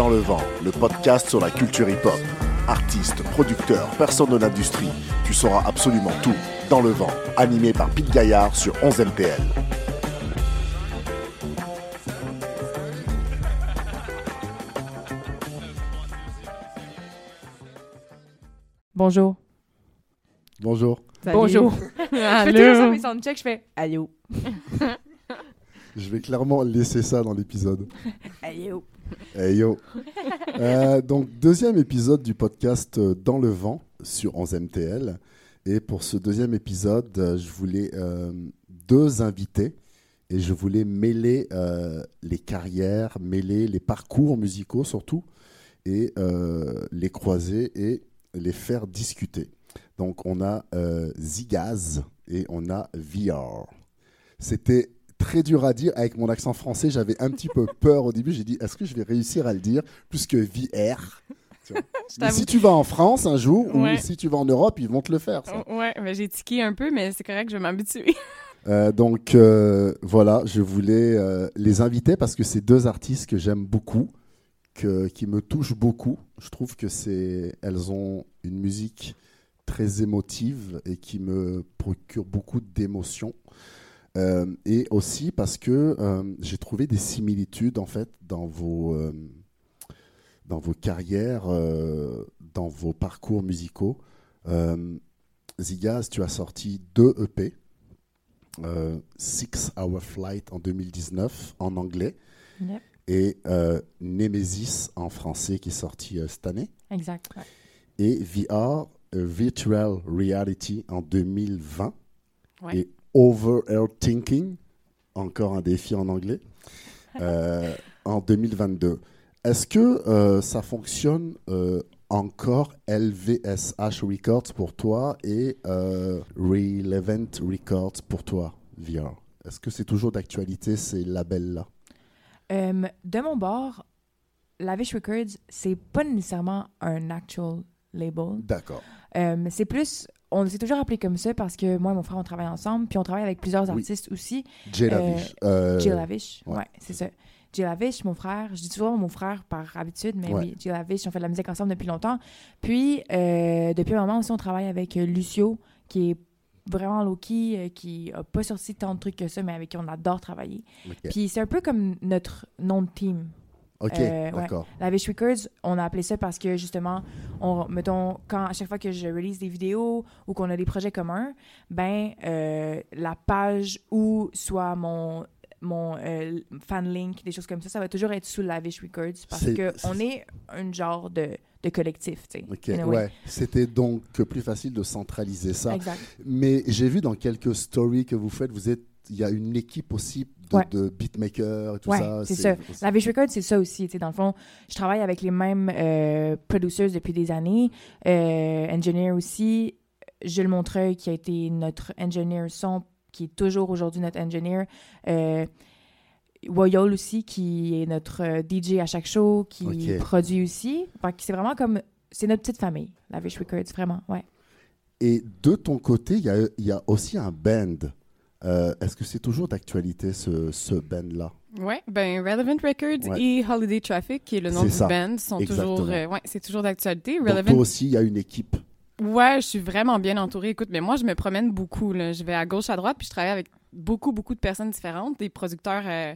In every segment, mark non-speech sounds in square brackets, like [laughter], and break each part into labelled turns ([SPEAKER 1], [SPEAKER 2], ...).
[SPEAKER 1] dans le vent, le podcast sur la culture hip-hop. Artistes, producteurs, personnes de l'industrie, tu sauras absolument tout dans le vent, animé par Pete Gaillard sur 11 MPL.
[SPEAKER 2] Bonjour.
[SPEAKER 1] Bonjour.
[SPEAKER 2] Bonjour. [laughs]
[SPEAKER 3] Je fais toujours ça, mes soundchecks, je fais Allô.
[SPEAKER 1] Je vais clairement laisser ça dans l'épisode. [laughs]
[SPEAKER 3] Allô.
[SPEAKER 1] Hey yo. [laughs] Euh, donc, deuxième épisode du podcast euh, Dans le vent sur 11 MTL. Et pour ce deuxième épisode, euh, je voulais euh, deux invités et je voulais mêler euh, les carrières, mêler les parcours musicaux surtout et les croiser et les faire discuter. Donc, on a Zigaz et on a VR. C'était très dur à dire avec mon accent français. J'avais un petit peu peur au début. J'ai dit, est-ce que je vais réussir à le dire plus que VR. Mais si tu vas en France un jour
[SPEAKER 3] Ouais.
[SPEAKER 1] ou si tu vas en Europe, ils vont te le faire. ça.
[SPEAKER 3] Oh, Ouais, j'ai tiqué un peu, mais c'est correct, je vais m'habituer. [laughs]
[SPEAKER 1] Euh, donc euh, voilà, je voulais euh, les inviter parce que c'est deux artistes que j'aime beaucoup, que, qui me touchent beaucoup. Je trouve que c'est, elles ont une musique très émotive et qui me procure beaucoup d'émotions. Euh, et aussi parce que euh, j'ai trouvé des similitudes en fait dans vos euh, dans vos carrières, dans vos parcours musicaux. Zigaz, tu as sorti deux EP Six Hour Flight en 2019 en anglais
[SPEAKER 2] Yep.
[SPEAKER 1] et Nemesis en français qui est sorti cette année
[SPEAKER 2] Exact. ouais.
[SPEAKER 1] et VR Virtual Reality en 2020
[SPEAKER 3] Ouais.
[SPEAKER 1] et Overthinking encore un défi en anglais [laughs] euh, en 2022. Est-ce que euh, ça fonctionne euh, encore LVSH Records pour toi et Relevant Records pour toi, VR Est-ce que c'est toujours d'actualité ces labels-là?
[SPEAKER 2] De mon bord, Lavish Records, c'est pas nécessairement un actual label.
[SPEAKER 1] D'accord.
[SPEAKER 2] C'est plus, on s'est toujours appelé comme ça parce que moi et mon frère, on travaille ensemble, puis on travaille avec plusieurs
[SPEAKER 1] Oui.
[SPEAKER 2] artistes aussi.
[SPEAKER 1] Jay
[SPEAKER 2] Euh,
[SPEAKER 1] Lavish. Euh,
[SPEAKER 2] Jay Lavish,
[SPEAKER 1] ouais.
[SPEAKER 2] ouais, c'est ça. Jay Lavish, mon frère, je dis toujours mon frère par habitude, mais
[SPEAKER 1] Ouais.
[SPEAKER 2] oui, Jay Lavish, on fait de la musique ensemble depuis longtemps. Puis, euh, depuis un moment aussi, on travaille avec euh, Lucio, qui est vraiment low-key, euh, qui a pas sorti tant de trucs que ça, mais avec qui on adore travailler. Puis, c'est un peu comme notre nom de team.
[SPEAKER 1] Ok,
[SPEAKER 2] euh, ouais.
[SPEAKER 1] d'accord.
[SPEAKER 2] Lavish Records, on a appelé ça parce que justement, on, mettons, quand à chaque fois que je release des vidéos ou qu'on a des projets communs, ben euh, la page ou soit mon mon euh, fan link, des choses comme ça, ça va toujours être sous Lavish Records parce
[SPEAKER 1] C'est-
[SPEAKER 2] que
[SPEAKER 1] c'est-
[SPEAKER 2] on est un genre de, de collectif.
[SPEAKER 1] Ok, ouais. C'était donc plus facile de centraliser ça.
[SPEAKER 2] Exact.
[SPEAKER 1] Mais j'ai vu dans quelques stories que vous faites, vous êtes, il y a une équipe aussi de,
[SPEAKER 2] Ouais.
[SPEAKER 1] de beatmakers et tout
[SPEAKER 2] Ouais,
[SPEAKER 1] ça.
[SPEAKER 2] c'est ça. Lavish Records, c'est ça aussi. Dans le fond, je travaille avec les mêmes euh, producers depuis des années. Euh, engineer aussi. Jules Montreuil, qui a été notre engineer son, qui est toujours aujourd'hui notre engineer. Euh, Woyol aussi, qui est notre euh, DJ à chaque show, qui produit aussi. C'est vraiment comme... C'est notre petite famille, Lavish Records, vraiment, ouais.
[SPEAKER 1] Et de ton côté, il y a, il y a aussi un band. Euh, Est-ce que c'est toujours d'actualité ce, ce band-là?
[SPEAKER 3] Ouais, ben Relevant Records
[SPEAKER 1] Ouais.
[SPEAKER 3] et Holiday Traffic, qui est le nom
[SPEAKER 1] C'est
[SPEAKER 3] du
[SPEAKER 1] ça,
[SPEAKER 3] band, sont
[SPEAKER 1] exactement.
[SPEAKER 3] toujours. euh, ouais, c'est toujours d'actualité.
[SPEAKER 1] Donc
[SPEAKER 3] Relevant.
[SPEAKER 1] toi aussi, il y a une équipe.
[SPEAKER 3] Ouais, je suis vraiment bien entourée. Écoute, mais moi, je me promène beaucoup. Là. Je vais à gauche, à droite, puis je travaille avec beaucoup, beaucoup de personnes différentes, des producteurs euh,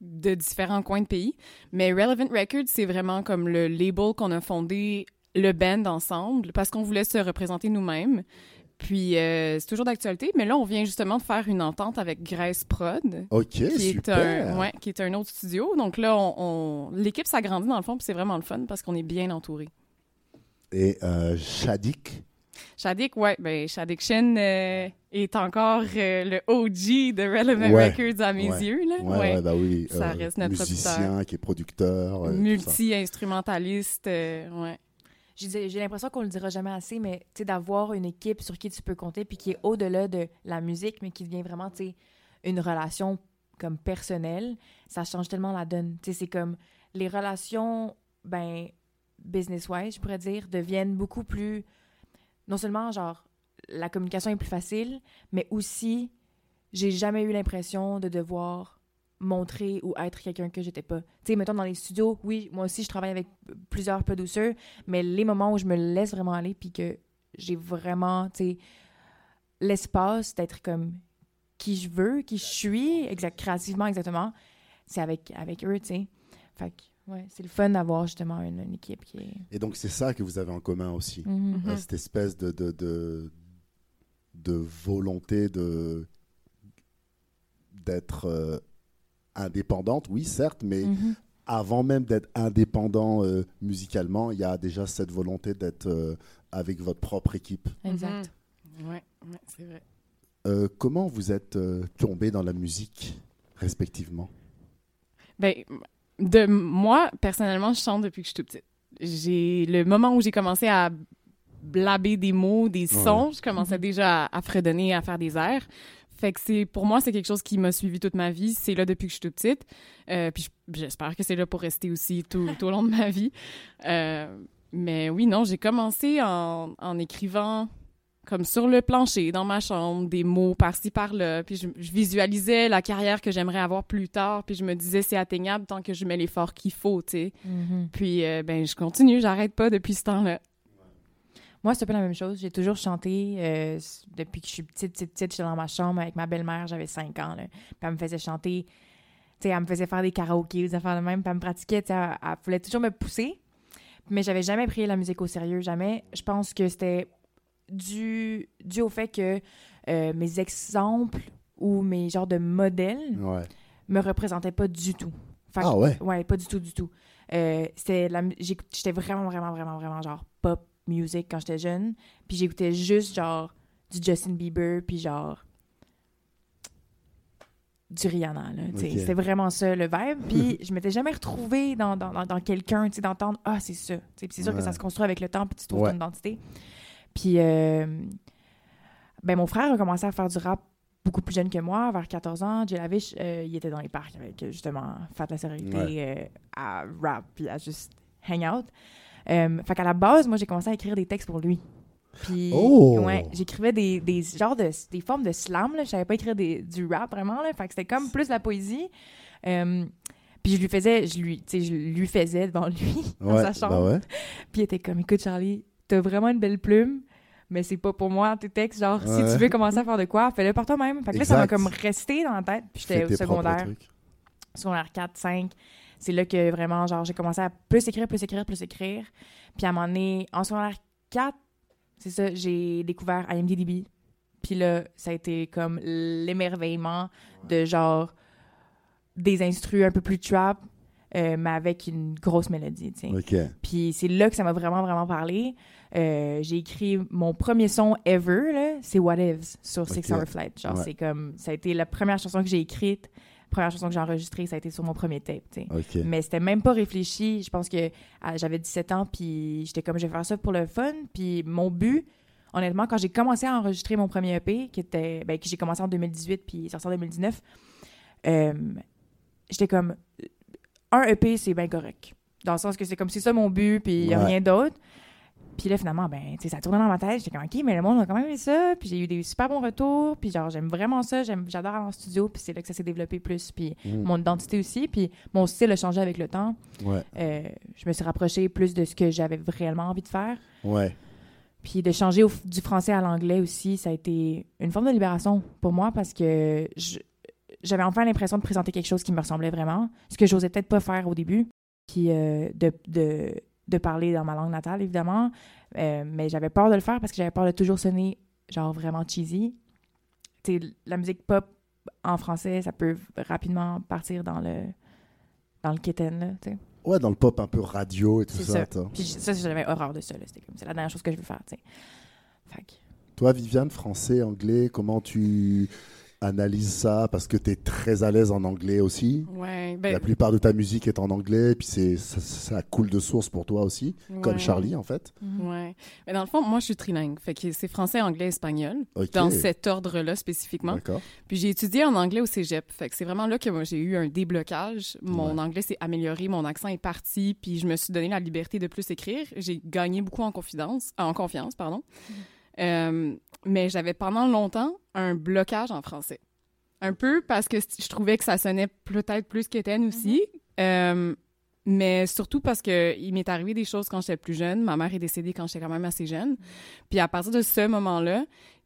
[SPEAKER 3] de différents coins de pays. Mais Relevant Records, c'est vraiment comme le label qu'on a fondé le band ensemble parce qu'on voulait se représenter nous-mêmes. Puis euh, c'est toujours d'actualité, mais là, on vient justement de faire une entente avec Grace Prod.
[SPEAKER 1] Ok,
[SPEAKER 3] Qui est, un, ouais, qui est un autre studio. Donc là, on, on- l'équipe s'agrandit dans le fond, puis c'est vraiment le fun parce qu'on est bien entouré.
[SPEAKER 1] Et euh, Shadik,
[SPEAKER 3] Shadik, ouais, ben Shadik Shin euh, est encore euh, le OG de Relevant
[SPEAKER 1] Ouais,
[SPEAKER 3] Records à mes
[SPEAKER 1] ouais,
[SPEAKER 3] yeux, là.
[SPEAKER 1] ouais,
[SPEAKER 3] Ouais.
[SPEAKER 1] bah oui,
[SPEAKER 3] Ça reste notre
[SPEAKER 1] musicien qui est producteur.
[SPEAKER 3] Multi-instrumentaliste, ouais.
[SPEAKER 2] J'ai l'impression qu'on le dira jamais assez, mais d'avoir une équipe sur qui tu peux compter, puis qui est au-delà de la musique, mais qui devient vraiment, une relation comme personnelle, ça change tellement la donne. C'est comme les relations, ben, business-wise, je pourrais dire, deviennent beaucoup plus. Non seulement, genre, la communication est plus facile, mais aussi, j'ai jamais eu l'impression de devoir montrer ou être quelqu'un que j'étais pas. Tu sais, mettons dans les studios, oui, moi aussi, je travaille avec plusieurs producers, mais les moments où je me laisse vraiment aller puis que j'ai vraiment, tu sais, l'espace d'être comme qui je veux, qui je suis, exact, créativement, exactement, c'est avec, avec eux, tu sais. Fait que, ouais, c'est le fun d'avoir justement une, une équipe qui est...
[SPEAKER 1] Et donc, c'est ça que vous avez en commun aussi.
[SPEAKER 2] Mhm.
[SPEAKER 1] Euh, Cette espèce de, de, de, de volonté de d'être euh, indépendante, oui, certes, mais
[SPEAKER 2] Mhm.
[SPEAKER 1] avant même d'être indépendant euh, musicalement, il y a déjà cette volonté d'être euh, avec votre propre équipe.
[SPEAKER 2] Exact.
[SPEAKER 3] Mhm. Ouais, ouais, c'est vrai.
[SPEAKER 1] Euh, comment vous êtes euh, tombé dans la musique, respectivement?
[SPEAKER 3] Ben, de moi, personnellement, je chante depuis que je suis toute petite. J'ai le moment où j'ai commencé à blaber des mots, des sons, je commençais déjà à, à fredonner, à faire des airs. Fait que c'est pour moi c'est quelque chose qui m'a suivi toute ma vie. C'est là depuis que je suis toute petite. Euh, puis je- j'espère que c'est là pour rester aussi tout, tout au long de ma vie. Euh, mais oui, non, j'ai commencé en, en écrivant comme sur le plancher, dans ma chambre, des mots par-ci, par-là. Puis je, je visualisais la carrière que j'aimerais avoir plus tard. Puis je me disais, c'est atteignable tant que je mets l'effort qu'il faut, tu sais.
[SPEAKER 2] Mhm.
[SPEAKER 3] Puis, euh, ben, je continue, j'arrête pas depuis ce temps-là.
[SPEAKER 2] Moi, c'est un peu la même chose. J'ai toujours chanté euh, depuis que je suis petite, petite, petite. J'étais dans ma chambre avec ma belle-mère, j'avais 5 ans. Là. Puis elle me faisait chanter. Tu sais, elle me faisait faire des karaokés, des affaires de même. Puis elle me pratiquait. Elle, elle voulait toujours me pousser. Mais j'avais jamais pris la musique au sérieux. Jamais. Je pense que c'était dû, dû au fait que euh, mes exemples ou mes genres de modèles
[SPEAKER 1] Ouais.
[SPEAKER 2] me représentaient pas du tout. Fait que-
[SPEAKER 1] Ah ouais?
[SPEAKER 2] Ouais, pas du tout, du tout. Euh, c'était la vraiment, vraiment, vraiment, vraiment genre pop music quand j'étais jeune. Puis j'écoutais juste genre du Justin Bieber, puis genre du Rihanna, là. tu sais.
[SPEAKER 1] Ok.
[SPEAKER 2] C'était vraiment ça le vibe. Puis [laughs] je m'étais jamais retrouvée dans, dans, dans, dans quelqu'un, tu sais, d'entendre « Ah, c'est ça ». Puis c'est sûr que ça se construit avec le temps, puis tu trouves
[SPEAKER 1] Ouais.
[SPEAKER 2] ton identité. Puis euh, ben, mon frère a commencé à faire du rap beaucoup plus jeune que moi, vers 14 ans. Jay Lavish, euh, il était dans les parcs avec justement Fat la sérénité euh, à rap puis à juste hang out. Euh, fait qu'à la base, moi, j'ai commencé à écrire des textes pour lui. Puis,
[SPEAKER 1] Oh!
[SPEAKER 2] ouais, j'écrivais des, des genres de des formes de slam, là. Je savais pas écrire des, du rap vraiment, là. Fait que c'était comme plus la poésie. Euh, puis je lui faisais, je lui, tu sais, je lui faisais devant lui, [laughs] dans sa chambre.
[SPEAKER 1] bah ouais.
[SPEAKER 2] Puis il était comme, écoute, Charlie, t'as vraiment une belle plume, mais c'est pas pour moi, tes textes. Genre, si tu veux commencer à faire de quoi, fais-le par toi-même. Fait que là, ça m'a comme resté dans la tête. Puis j'étais au secondaire, secondaire 4, 5. C'est là que vraiment, genre, j'ai commencé à plus écrire, plus écrire, plus écrire. Puis à un moment donné, en secondaire 4, c'est ça, j'ai découvert IMDb. Puis là, ça a été comme l'émerveillement de genre des instrus un peu plus trap, euh, mais avec une grosse mélodie, tu sais.
[SPEAKER 1] Ok.
[SPEAKER 2] Puis c'est là que ça m'a vraiment, vraiment parlé. Euh, j'ai écrit mon premier son ever, là, c'est What Ifs sur Six. Hour Flight. Genre,
[SPEAKER 1] Ouais.
[SPEAKER 2] c'est comme, ça a été la première chanson que j'ai écrite, première chanson que j'ai enregistrée, ça a été sur mon premier tape, tu sais.
[SPEAKER 1] Ok.
[SPEAKER 2] Mais c'était même pas réfléchi. Je pense que j'avais 17 ans, puis j'étais comme, je vais faire ça pour le fun. Puis mon but, honnêtement, quand j'ai commencé à enregistrer mon premier EP, qui était, ben, que j'ai commencé en 2018, puis sorti en 2019, euh, j'étais comme, un EP, c'est bien correct. Dans le sens que c'est comme, c'est ça mon but, puis il y a
[SPEAKER 1] Ouais.
[SPEAKER 2] rien d'autre. Puis là, finalement, ben, tu sais, ça tournait dans ma tête. J'étais comme, OK, mais le monde a quand même aimé ça. Puis j'ai eu des super bons retours. Puis genre, j'aime vraiment ça. J'aime, j'adore aller en studio. Puis c'est là que ça s'est développé plus. Puis
[SPEAKER 1] Mm.
[SPEAKER 2] mon identité aussi. Puis mon style a changé avec le temps.
[SPEAKER 1] Ouais.
[SPEAKER 2] Euh, je me suis rapprochée plus de ce que j'avais vraiment envie de faire.
[SPEAKER 1] Ouais.
[SPEAKER 2] Puis de changer au- du français à l'anglais aussi, ça a été une forme de libération pour moi parce que j'avais enfin l'impression de présenter quelque chose qui me ressemblait vraiment, ce que j'osais peut-être pas faire au début. Puis euh, de, de, de parler dans ma langue natale, évidemment. Euh, mais j'avais peur de le faire parce que j'avais peur de toujours sonner genre vraiment cheesy. Tu la musique pop en français, ça peut rapidement partir dans le dans le kitten, là, tu sais.
[SPEAKER 1] Ouais, dans le pop un peu radio et tout ça.
[SPEAKER 2] ça. Puis ça, j'avais horreur de ça. là. C'était comme, c'est la dernière chose que je veux faire, tu sais.
[SPEAKER 1] Toi, Viviane, français, anglais, comment tu analyses ça Parce que tu es très à l'aise en anglais aussi.
[SPEAKER 3] Ouais, ben,
[SPEAKER 1] La plupart de ta musique est en anglais, puis c'est ça, ça coule de source pour toi aussi, comme. Charlie en fait.
[SPEAKER 3] Ouais. Mais dans le fond, moi, je suis trilingue. Fait que c'est français, anglais, espagnol. Dans cet ordre-là spécifiquement.
[SPEAKER 1] D'accord.
[SPEAKER 3] Puis j'ai étudié en anglais au cégep. Fait que c'est vraiment là que moi, j'ai eu un déblocage. Mon
[SPEAKER 1] Ouais.
[SPEAKER 3] anglais s'est amélioré, mon accent est parti, puis je me suis donné la liberté de plus écrire. J'ai gagné beaucoup en confidence, en confiance, pardon. Euh, mais j'avais pendant longtemps un blocage en français. Un peu parce que je trouvais que ça sonnait peut-être plus qu'Étienne aussi. Euh, mais surtout parce que il m'est arrivé des choses quand j'étais plus jeune. Ma mère est décédée quand j'étais quand même assez jeune. Puis à partir de ce moment-là,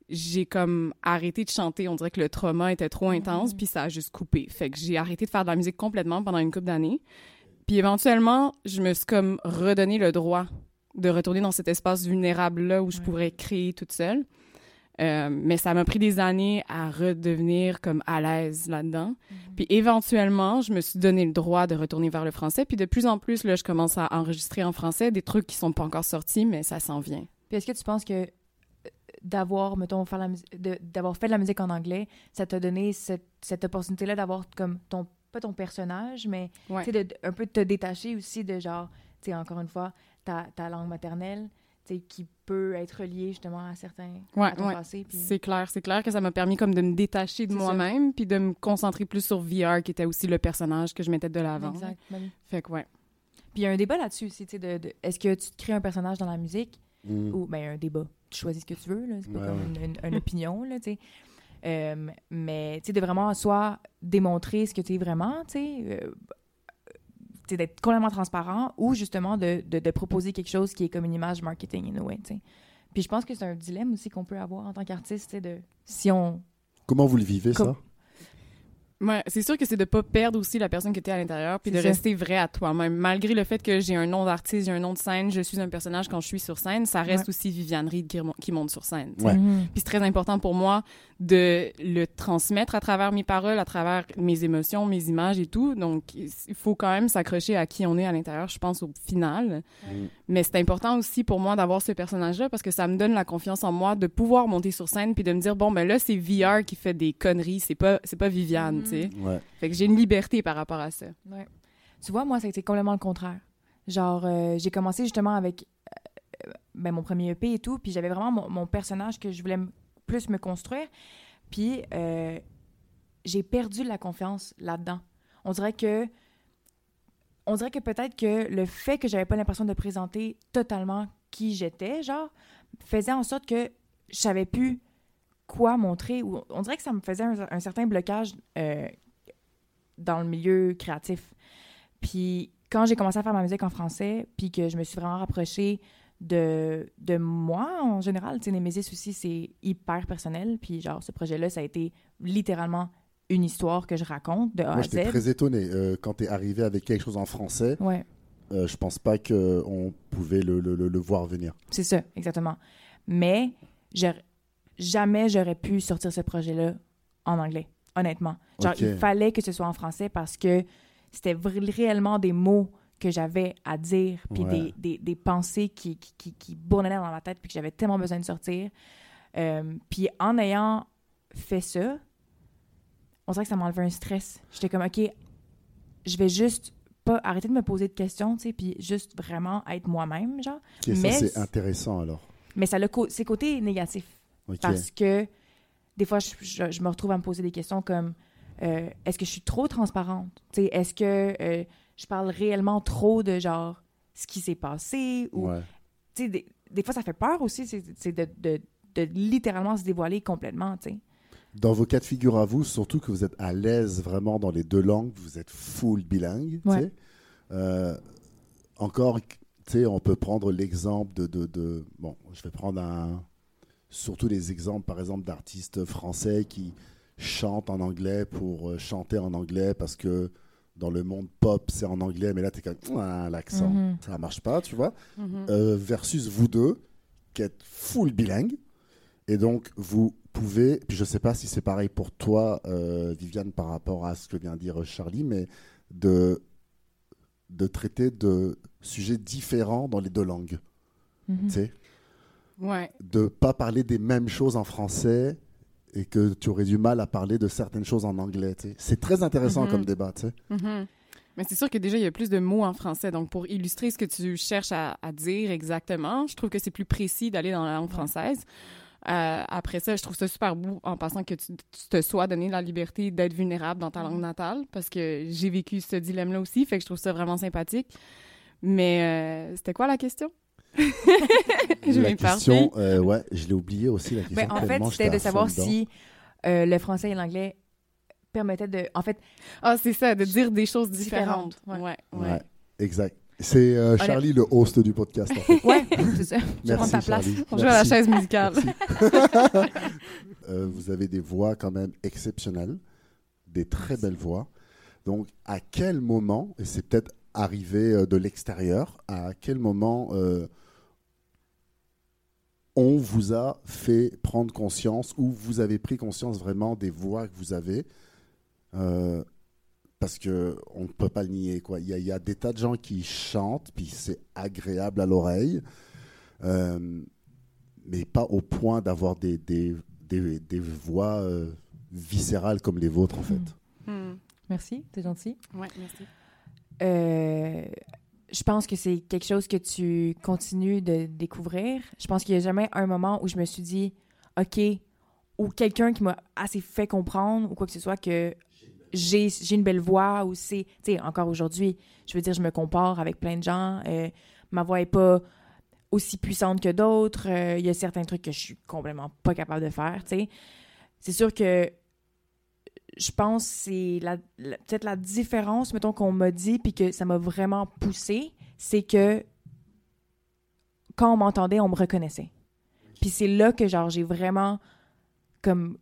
[SPEAKER 3] j'ai comme arrêté de chanter. On dirait que le trauma était trop intense, puis ça a juste coupé. Fait que j'ai arrêté de faire de la musique complètement pendant une couple d'années. Puis éventuellement, je me suis comme redonné le droit de retourner dans cet espace vulnérable-là où je pourrais créer toute seule. Euh, mais ça m'a pris des années à redevenir comme à l'aise là-dedans.
[SPEAKER 2] Mhm.
[SPEAKER 3] Puis éventuellement, je me suis donné le droit de retourner vers le français. Puis de plus en plus, là, je commence à enregistrer en français des trucs qui sont pas encore sortis, mais ça s'en vient.
[SPEAKER 2] Puis est-ce que tu penses que euh, d'avoir, mettons, d'avoir fait de la musique en anglais, ça t'a donné cette, cette opportunité-là d'avoir comme ton, pas ton personnage, mais
[SPEAKER 3] Ouais.
[SPEAKER 2] de- un peu de te détacher aussi de genre, tu sais, encore une fois, ta, ta langue maternelle, tu sais, qui peut être reliée justement à certains,
[SPEAKER 3] Ouais,
[SPEAKER 2] à ton
[SPEAKER 3] ouais.
[SPEAKER 2] passé. Puis...
[SPEAKER 3] C'est clair, c'est clair que ça m'a permis comme de me détacher de moi-même, puis de me concentrer plus sur VR, qui était aussi le personnage que je mettais de l'avant.
[SPEAKER 2] Exact. ben oui.
[SPEAKER 3] Fait que ouais.
[SPEAKER 2] Puis il y a un débat là-dessus aussi, tu sais, de, de- est-ce que tu te crées un personnage dans la musique?
[SPEAKER 1] Mm.
[SPEAKER 2] ou, ben, un débat. Tu choisis ce que tu veux, là. C'est pas
[SPEAKER 1] Ouais,
[SPEAKER 2] comme une, une- une opinion, là, tu sais. Euh, mais, tu sais, de vraiment soit démontrer ce que tu es vraiment, tu sais, euh, tu sais, d'être complètement transparent ou justement de, de, de proposer quelque chose qui est comme une image marketing, in a way. Puis je pense que c'est un dilemme aussi qu'on peut avoir en tant qu'artiste, de si on...
[SPEAKER 1] Comment vous le vivez, ça?
[SPEAKER 3] Ouais, c'est sûr que c'est de pas perdre aussi la personne que tu es à l'intérieur, puis de
[SPEAKER 2] ça.
[SPEAKER 3] rester vrai à toi-même. Malgré le fait que j'ai un nom d'artiste, j'ai un nom de scène, je suis un personnage quand je suis sur scène, ça reste
[SPEAKER 2] Ouais.
[SPEAKER 3] aussi Viviane Reed qui, qui monte sur scène.
[SPEAKER 1] Ouais.
[SPEAKER 2] Mhm.
[SPEAKER 3] Puis c'est très important pour moi de le transmettre à travers mes paroles, à travers mes émotions, mes images et tout. Donc, il faut quand même s'accrocher à qui on est à l'intérieur, je pense, au final. Mais c'est important aussi pour moi d'avoir ce personnage-là parce que ça me donne la confiance en moi de pouvoir monter sur scène puis de me dire, bon, ben là, c'est VR qui fait des conneries, c'est pas, c'est pas Viviane. Tu sais.
[SPEAKER 1] Ouais.
[SPEAKER 3] Fait que j'ai une liberté par rapport à ça.
[SPEAKER 2] Ouais. Tu vois, moi, ça a été complètement le contraire. Genre, euh, j'ai commencé justement avec euh, ben, mon premier EP et tout, puis j'avais vraiment mon, mon personnage que je voulais plus me construire. Puis euh, j'ai perdu la confiance là-dedans. On dirait que. On dirait que peut-être que le fait que j'avais pas l'impression de présenter totalement qui j'étais, genre, faisait en sorte que je savais plus quoi montrer. Ou on dirait que ça me faisait un, un certain blocage euh, dans le milieu créatif. Puis quand j'ai commencé à faire ma musique en français, puis que je me suis vraiment rapprochée de, de moi en général, tu sais, Nemesis aussi, c'est hyper personnel. Puis genre, ce projet-là, ça a été littéralement une histoire que je raconte de A
[SPEAKER 1] Moi,
[SPEAKER 2] à
[SPEAKER 1] j'étais
[SPEAKER 2] Z.
[SPEAKER 1] très étonné. Euh, quand tu es arrivé avec quelque chose en français,
[SPEAKER 2] Ouais,
[SPEAKER 1] euh, je pense pas qu'on pouvait le, le- le- le voir venir.
[SPEAKER 2] c'est ça, exactement. Mais j'aurais- jamais j'aurais pu sortir ce projet-là en anglais, honnêtement. Genre, il fallait que ce soit en français parce que c'était réellement des mots que j'avais à dire, puis
[SPEAKER 1] Ouais.
[SPEAKER 2] des, des, des pensées qui, qui, qui, qui bournaient dans ma tête, puis que j'avais tellement besoin de sortir. Euh, puis en ayant fait ça, on dirait que ça m'enlevait un stress. J'étais comme, OK, je vais juste pas arrêter de me poser de questions, tu sais, puis juste vraiment être moi-même, genre. Mais
[SPEAKER 1] ça, c'est intéressant alors.
[SPEAKER 2] Mais ça a ses côtés négatifs. Parce que des fois, je, je- je me retrouve à me poser des questions comme euh, est-ce que je suis trop transparente? Est-ce que euh, je parle réellement trop de genre ce qui s'est passé? Ou,
[SPEAKER 1] Ouais.
[SPEAKER 2] des, des fois, ça fait peur aussi, c'est de, de, de littéralement se dévoiler complètement. tu sais.
[SPEAKER 1] Dans vos cas de figure à vous, surtout que vous êtes à l'aise vraiment dans les deux langues, vous êtes full bilingue.
[SPEAKER 2] Ouais.
[SPEAKER 1] Euh, encore, on peut prendre l'exemple de, de, de- Bon, je vais prendre un. Surtout les exemples, par exemple, d'artistes français qui chantent en anglais pour euh, chanter en anglais parce que dans le monde pop, c'est en anglais, mais là, tu es comme. Ah, l'accent,
[SPEAKER 2] Mhm.
[SPEAKER 1] ça marche pas, tu vois.
[SPEAKER 3] Mhm.
[SPEAKER 1] Euh, versus vous deux, qui êtes full bilingue. Et donc, vous pouvez, puis je sais pas si c'est pareil pour toi, euh, Viviane, par rapport à ce que vient de dire Charlie, mais de, de traiter de sujets différents dans les deux langues.
[SPEAKER 2] Mhm.
[SPEAKER 1] Tu sais,
[SPEAKER 3] Ouais.
[SPEAKER 1] de pas parler des mêmes choses en français et que tu aurais du mal à parler de certaines choses en anglais. C'est très intéressant
[SPEAKER 3] Mhm.
[SPEAKER 1] comme débat.
[SPEAKER 3] Mhm. Mais c'est sûr que déjà, il y a plus de mots en français. Donc, pour illustrer ce que tu cherches à, à dire exactement, je trouve que c'est plus précis d'aller dans la langue française. Euh, après ça, je trouve ça super beau en passant que tu, tu te sois donné la liberté d'être vulnérable dans ta langue natale parce que j'ai vécu ce dilemme-là aussi. Fait que je trouve ça vraiment sympathique. Mais euh, c'était quoi la question? [laughs] je
[SPEAKER 1] la question, euh, ouais, je l'ai oublié aussi la question.
[SPEAKER 2] Ben, en fait, c'était de savoir
[SPEAKER 1] dedans.
[SPEAKER 2] si euh, le français et l'anglais permettait de. En fait,
[SPEAKER 3] Ah, c'est ça, de dire des choses différentes.
[SPEAKER 2] Différentes,
[SPEAKER 3] Ouais, ouais.
[SPEAKER 1] Ouais, exact. C'est euh, Charlie, le host du podcast. En fait. [laughs]
[SPEAKER 2] ouais, c'est ça. Je vais prendre
[SPEAKER 1] Merci,
[SPEAKER 2] ta place.
[SPEAKER 1] Charlie.
[SPEAKER 3] On joue à la chaise musicale. [laughs]
[SPEAKER 1] Euh, vous avez des voix quand même exceptionnelles, des très belles voix. Donc, à quel moment, et c'est peut-être arrivé euh, de l'extérieur, à quel moment euh, on vous a fait prendre conscience ou vous avez pris conscience vraiment des voix que vous avez euh, parce que on ne peut pas le nier quoi. Il y, a- il y a des tas de gens qui chantent puis c'est agréable à l'oreille, euh, mais pas au point d'avoir des, des, des, des voix euh, viscérales comme les vôtres en fait.
[SPEAKER 3] Hmm.
[SPEAKER 2] Merci, t'es gentil.
[SPEAKER 3] Ouais, merci.
[SPEAKER 2] Je pense que c'est quelque chose que tu continues de découvrir. Je pense qu'il n'y a jamais un moment où je me suis dit, OK, ou quelqu'un qui m'a assez fait comprendre ou quoi que ce soit que j'ai une belle voix ou c'est, tu sais, encore aujourd'hui, je veux dire, je me compare avec plein de gens. euh, ma voix est pas aussi puissante que d'autres. euh, Il y a certains trucs que je suis complètement pas capable de faire, tu sais. C'est sûr que je pense c'est la, la- peut-être la différence, mettons, qu'on m'a dit, puis que ça m'a vraiment poussé, c'est que quand on m'entendait, on me reconnaissait. Puis c'est là que, genre, j'ai vraiment, comme,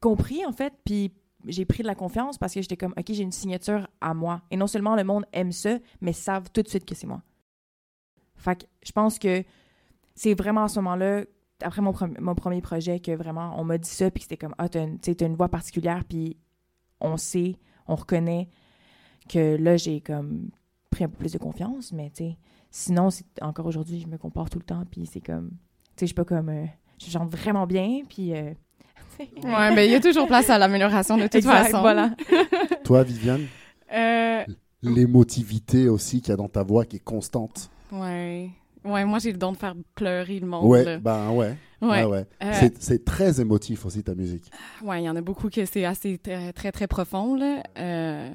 [SPEAKER 2] compris, en fait, puis j'ai pris de la confiance parce que j'étais comme, OK, j'ai une signature à moi. Et non seulement le monde aime ça, mais savent tout de suite que c'est moi. Fait que je pense que c'est vraiment à ce moment-là, après mon, pre- mon premier projet, que vraiment, on m'a dit ça, puis que c'était comme, ah, t'as une, t'as une voix particulière, puis on sait, on reconnaît que là, j'ai comme pris un peu plus de confiance, mais tu sais, sinon, c'est encore aujourd'hui, je me compare tout le temps, puis c'est comme, tu sais, je suis pas comme, euh, je chante vraiment bien, puis... euh, [laughs]
[SPEAKER 3] Ouais, mais il y a toujours place à l'amélioration de toute
[SPEAKER 2] Exact,
[SPEAKER 3] façon.
[SPEAKER 2] voilà. [laughs]
[SPEAKER 1] Toi, Viviane,
[SPEAKER 3] Euh,
[SPEAKER 1] l'émotivité aussi qu'il y a dans ta voix qui est constante.
[SPEAKER 3] ouais. Ouais, moi, j'ai le don de faire pleurer le monde.
[SPEAKER 1] Ouais,
[SPEAKER 3] là.
[SPEAKER 1] ben ouais.
[SPEAKER 3] Ouais.
[SPEAKER 1] ouais, ouais.
[SPEAKER 3] Euh,
[SPEAKER 1] C'est- C'est très émotif aussi ta musique.
[SPEAKER 3] Ouais, il y en a beaucoup que c'est assez très, très, très profond, là. Euh,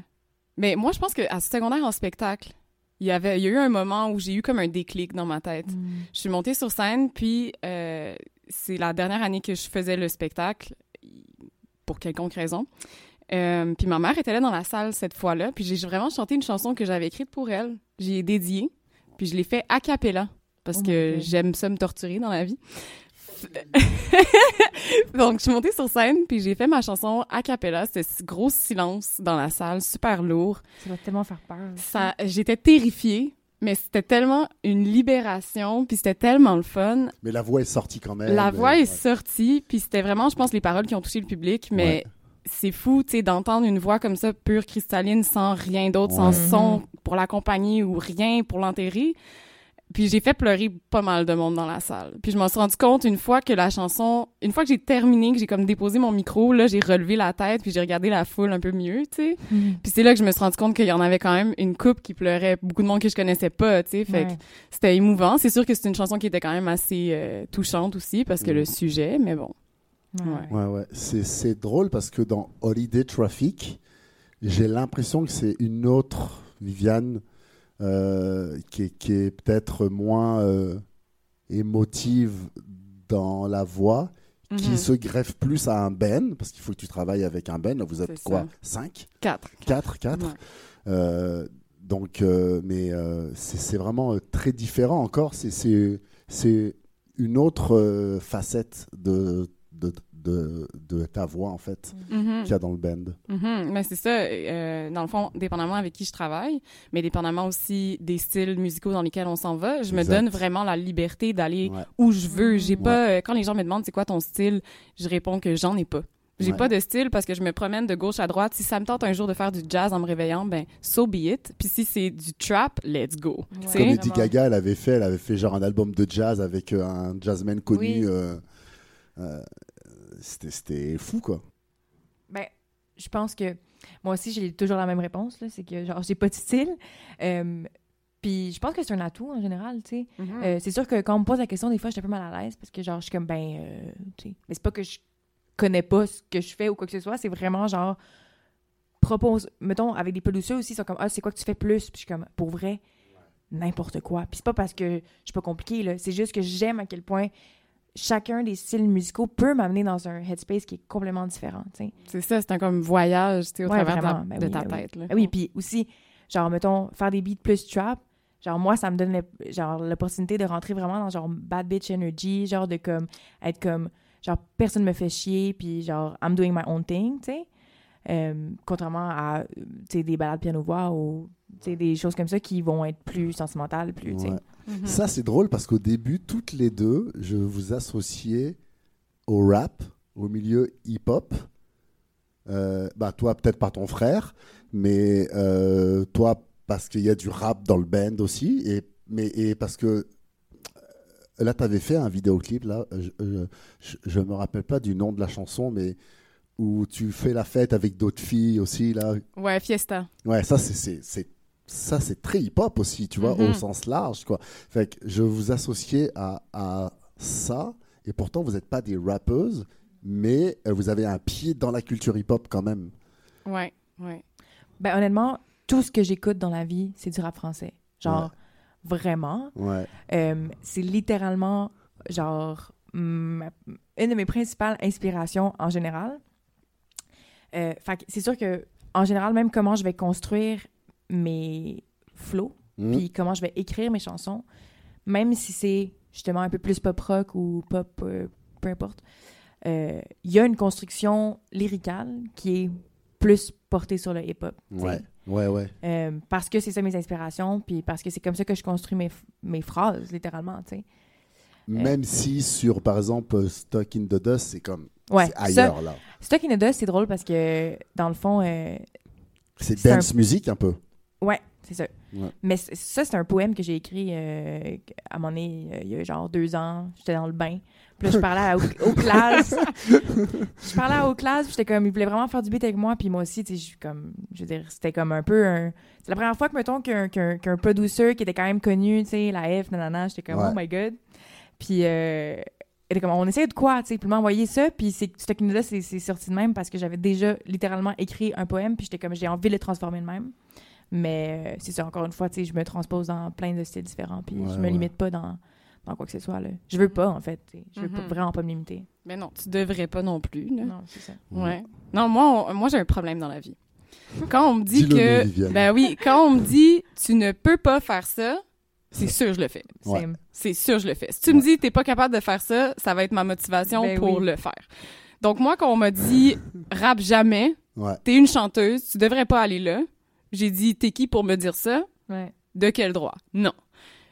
[SPEAKER 3] Mais moi, je pense qu'à secondaire en spectacle, il y avait, il y a eu un moment où j'ai eu comme un déclic dans ma tête. Je suis montée sur scène, puis euh, c'est la dernière année que je faisais le spectacle, pour quelconque raison. Euh, puis ma mère était là dans la salle cette fois-là, puis j'ai vraiment chanté une chanson que j'avais écrite pour elle. J'y ai dédié, puis je l'ai fait a cappella, parce
[SPEAKER 2] Oh my
[SPEAKER 3] que j'aime ça me torturer dans la vie. [laughs] Donc, je suis montée sur scène, puis j'ai fait ma chanson a cappella. C'était ce gros silence dans la salle, super lourd.
[SPEAKER 2] Ça va tellement faire peur.
[SPEAKER 3] Ça, j'étais terrifiée, mais c'était tellement une libération, puis c'était tellement le fun.
[SPEAKER 1] Mais la voix est sortie quand même.
[SPEAKER 3] La
[SPEAKER 1] euh,
[SPEAKER 3] voix est
[SPEAKER 1] ouais.
[SPEAKER 3] sortie, puis c'était vraiment, je pense, les paroles qui ont touché le public, mais
[SPEAKER 1] Ouais.
[SPEAKER 3] C'est fou, tu sais, d'entendre une voix comme ça, pure cristalline, sans rien d'autre, sans son pour l'accompagner ou rien pour l'enterrer. Puis j'ai fait pleurer pas mal de monde dans la salle. Puis je m'en suis rendu compte une fois que la chanson, une fois que j'ai terminé, que j'ai comme déposé mon micro, là, j'ai relevé la tête, puis j'ai regardé la foule un peu mieux, tu sais.
[SPEAKER 2] Mhm.
[SPEAKER 3] Puis c'est là que je me suis rendu compte qu'il y en avait quand même une coupe qui pleurait, beaucoup de monde que je connaissais pas, tu sais. Fait que c'était émouvant. C'est sûr que c'est une chanson qui était quand même assez euh, touchante aussi parce que
[SPEAKER 1] Mhm.
[SPEAKER 3] le sujet, mais bon.
[SPEAKER 2] Ouais.
[SPEAKER 1] Ouais, ouais. C'est, c'est drôle parce que dans Holiday Traffic, j'ai l'impression que c'est une autre Viviane euh, qui est, qui est peut-être moins euh, émotive dans la voix, qui
[SPEAKER 3] Mhm.
[SPEAKER 1] se greffe plus à un Ben, parce qu'il faut que tu travailles avec un Ben. Là, vous êtes quoi
[SPEAKER 3] ça.
[SPEAKER 1] 5
[SPEAKER 3] Quatre.
[SPEAKER 1] 4 4
[SPEAKER 3] Ouais.
[SPEAKER 1] Euh, donc, euh, mais euh, c'est c'est vraiment euh, très différent encore. C'est- C'est c'est une autre euh, facette de, de, de, de ta voix, en fait,
[SPEAKER 3] Mhm.
[SPEAKER 1] qu'il y a dans le band.
[SPEAKER 3] Mhm. Mais c'est ça, euh, dans le fond, dépendamment avec qui je travaille, mais dépendamment aussi des styles musicaux dans lesquels on s'en va, je me donne vraiment la liberté d'aller
[SPEAKER 1] Ouais.
[SPEAKER 3] où je veux. J'ai
[SPEAKER 2] Mhm.
[SPEAKER 3] pas, euh, quand les gens me demandent c'est quoi ton style, je réponds que j'en ai pas. J'ai
[SPEAKER 1] Ouais.
[SPEAKER 3] pas de style parce que je me promène de gauche à droite. Si ça me tente un jour de faire du jazz en me réveillant, ben so be it. Puis si c'est du trap, let's go.
[SPEAKER 1] Comme? Lady Gaga, elle avait fait, elle avait fait genre un album de jazz avec euh, un jazzman connu.
[SPEAKER 2] Oui.
[SPEAKER 1] euh, euh, C'était c'était fou, quoi.
[SPEAKER 2] Ben, je pense que moi aussi, j'ai toujours la même réponse. là, C'est que, genre, j'ai pas de style. Euh, puis je pense que c'est un atout en général, tu sais.
[SPEAKER 3] Mhm.
[SPEAKER 2] Euh, c'est sûr que quand on me pose la question, des fois, je suis un peu mal à l'aise parce que, genre, je suis comme, ben, euh, tu sais. Mais c'est pas que je connais pas ce que je fais ou quoi que ce soit. C'est vraiment, genre, propose. Mettons, avec des producteurs aussi, ils sont comme, ah, c'est quoi que tu fais plus? Puis je suis comme, pour vrai, n'importe quoi. Puis c'est pas parce que je suis pas compliquée, là. C'est juste que j'aime à quel point chacun des styles musicaux peut m'amener dans un headspace qui est complètement différent.
[SPEAKER 3] C'est ça, c'est un comme voyage, tu sais, au
[SPEAKER 2] Ouais,
[SPEAKER 3] travers de,
[SPEAKER 2] ben
[SPEAKER 3] de
[SPEAKER 2] oui,
[SPEAKER 3] ta
[SPEAKER 2] ben oui.
[SPEAKER 3] tête.
[SPEAKER 2] oui, puis aussi, genre, mettons, faire des beats plus trap, genre, moi, ça me donne le- genre l'opportunité de rentrer vraiment dans genre bad bitch energy, genre de comme, être comme, genre, personne me fait chier, puis genre, I'm doing my own thing, tu sais. Euh, contrairement à, tu sais, des balades piano-voix ou, tu sais, des choses comme ça qui vont être plus sentimentales, plus, tu sais.
[SPEAKER 1] Ouais.
[SPEAKER 3] Mhm.
[SPEAKER 1] Ça, c'est drôle parce qu'au début, toutes les deux, je vous associais au rap, au milieu hip-hop. Euh, bah, toi, peut-être pas ton frère, mais euh, toi, parce qu'il y a du rap dans le band aussi, et, mais, et parce que euh, là, tu avais fait un vidéoclip, là, je, je me rappelle pas du nom de la chanson, mais où tu fais la fête avec d'autres filles aussi, là.
[SPEAKER 3] Ouais, Fiesta.
[SPEAKER 1] Ouais, ça, c'est- ça, c'est très hip-hop aussi, tu vois,
[SPEAKER 3] Mhm.
[SPEAKER 1] au sens large, quoi. Fait que je vous associais à, à ça, et pourtant, vous n'êtes pas des rappeuses, mais euh, vous avez un pied dans la culture hip-hop quand même.
[SPEAKER 3] Ouais, ouais.
[SPEAKER 2] Ben, honnêtement, tout ce que j'écoute dans la vie, c'est du rap français. Genre, vraiment.
[SPEAKER 1] Ouais.
[SPEAKER 2] Euh, c'est littéralement, genre, ma- une de mes principales inspirations en général. Euh, fait que c'est sûr que, en général, même comment je vais construire mes flows,
[SPEAKER 1] Mhm.
[SPEAKER 2] puis comment je vais écrire mes chansons, même si c'est justement un peu plus pop rock ou pop, euh, peu importe, euh, il y a une construction lyricale qui est plus portée sur le hip-hop.
[SPEAKER 1] Ouais, ouais, ouais.
[SPEAKER 2] Euh, parce que c'est ça mes inspirations, puis parce que c'est comme ça que je construis mes, mes phrases, littéralement, tu sais.
[SPEAKER 1] Même si sur, par exemple, Stuck in the Dust, c'est comme
[SPEAKER 2] Ouais, ça,
[SPEAKER 1] ailleurs, là.
[SPEAKER 2] Stuck in the Dust, c'est drôle parce que, dans le fond,
[SPEAKER 1] C'est
[SPEAKER 2] un-
[SPEAKER 1] dance music un peu.
[SPEAKER 2] Ouais, c'est ça.
[SPEAKER 1] Ouais.
[SPEAKER 2] Mais ça, c'est un poème que j'ai écrit euh, à moment donné, euh, il y a genre deux ans, j'étais dans le bain. Puis là, je parlais à- aux, [laughs] aux classes. je parlais à aux classes, puis j'étais comme, ils voulaient vraiment faire du beat avec moi, puis moi aussi, tu sais, je comme, je veux dire, c'était comme un peu un... C'est la première fois que, mettons, qu'un qu'un qu'un producer qui était quand même connu, tu sais, la F, nanana, j'étais comme,
[SPEAKER 1] Ouais.
[SPEAKER 2] oh my god. Puis, euh, était comme, on essaie de quoi, tu sais, puis envoyé ça, puis Dust, c'est c'est sorti de même parce que j'avais déjà littéralement écrit un poème, puis j'étais comme, j'ai envie de le transformer de même. Mais euh, c'est ça, encore une fois, tu sais, je me transpose dans plein de styles différents, puis
[SPEAKER 1] Ouais,
[SPEAKER 2] je me
[SPEAKER 1] ouais.
[SPEAKER 2] limite pas dans, dans quoi que ce soit, là. Je veux pas, en fait. Je veux pas-
[SPEAKER 3] Mhm.
[SPEAKER 2] vraiment pas me limiter.
[SPEAKER 3] Mais non, tu devrais pas non plus. là.
[SPEAKER 2] Non, c'est ça.
[SPEAKER 3] Ouais. Non, moi, on- moi j'ai un problème dans la vie. Quand on me dit que.
[SPEAKER 1] nous.
[SPEAKER 3] Ben oui, quand on me dit tu ne peux pas faire ça, c'est sûr je le fais.
[SPEAKER 1] Ouais.
[SPEAKER 3] C'est sûr je le fais. Si tu me dis t'es pas capable de faire ça, ça va être ma motivation
[SPEAKER 2] Ben
[SPEAKER 3] pour
[SPEAKER 2] oui.
[SPEAKER 3] le faire. Donc moi, quand on m'a dit [laughs] rap jamais,
[SPEAKER 1] Ouais.
[SPEAKER 3] t'es une chanteuse, tu devrais pas aller là, j'ai dit t'es qui pour me dire ça?
[SPEAKER 2] Ouais.
[SPEAKER 3] De quel droit? Non.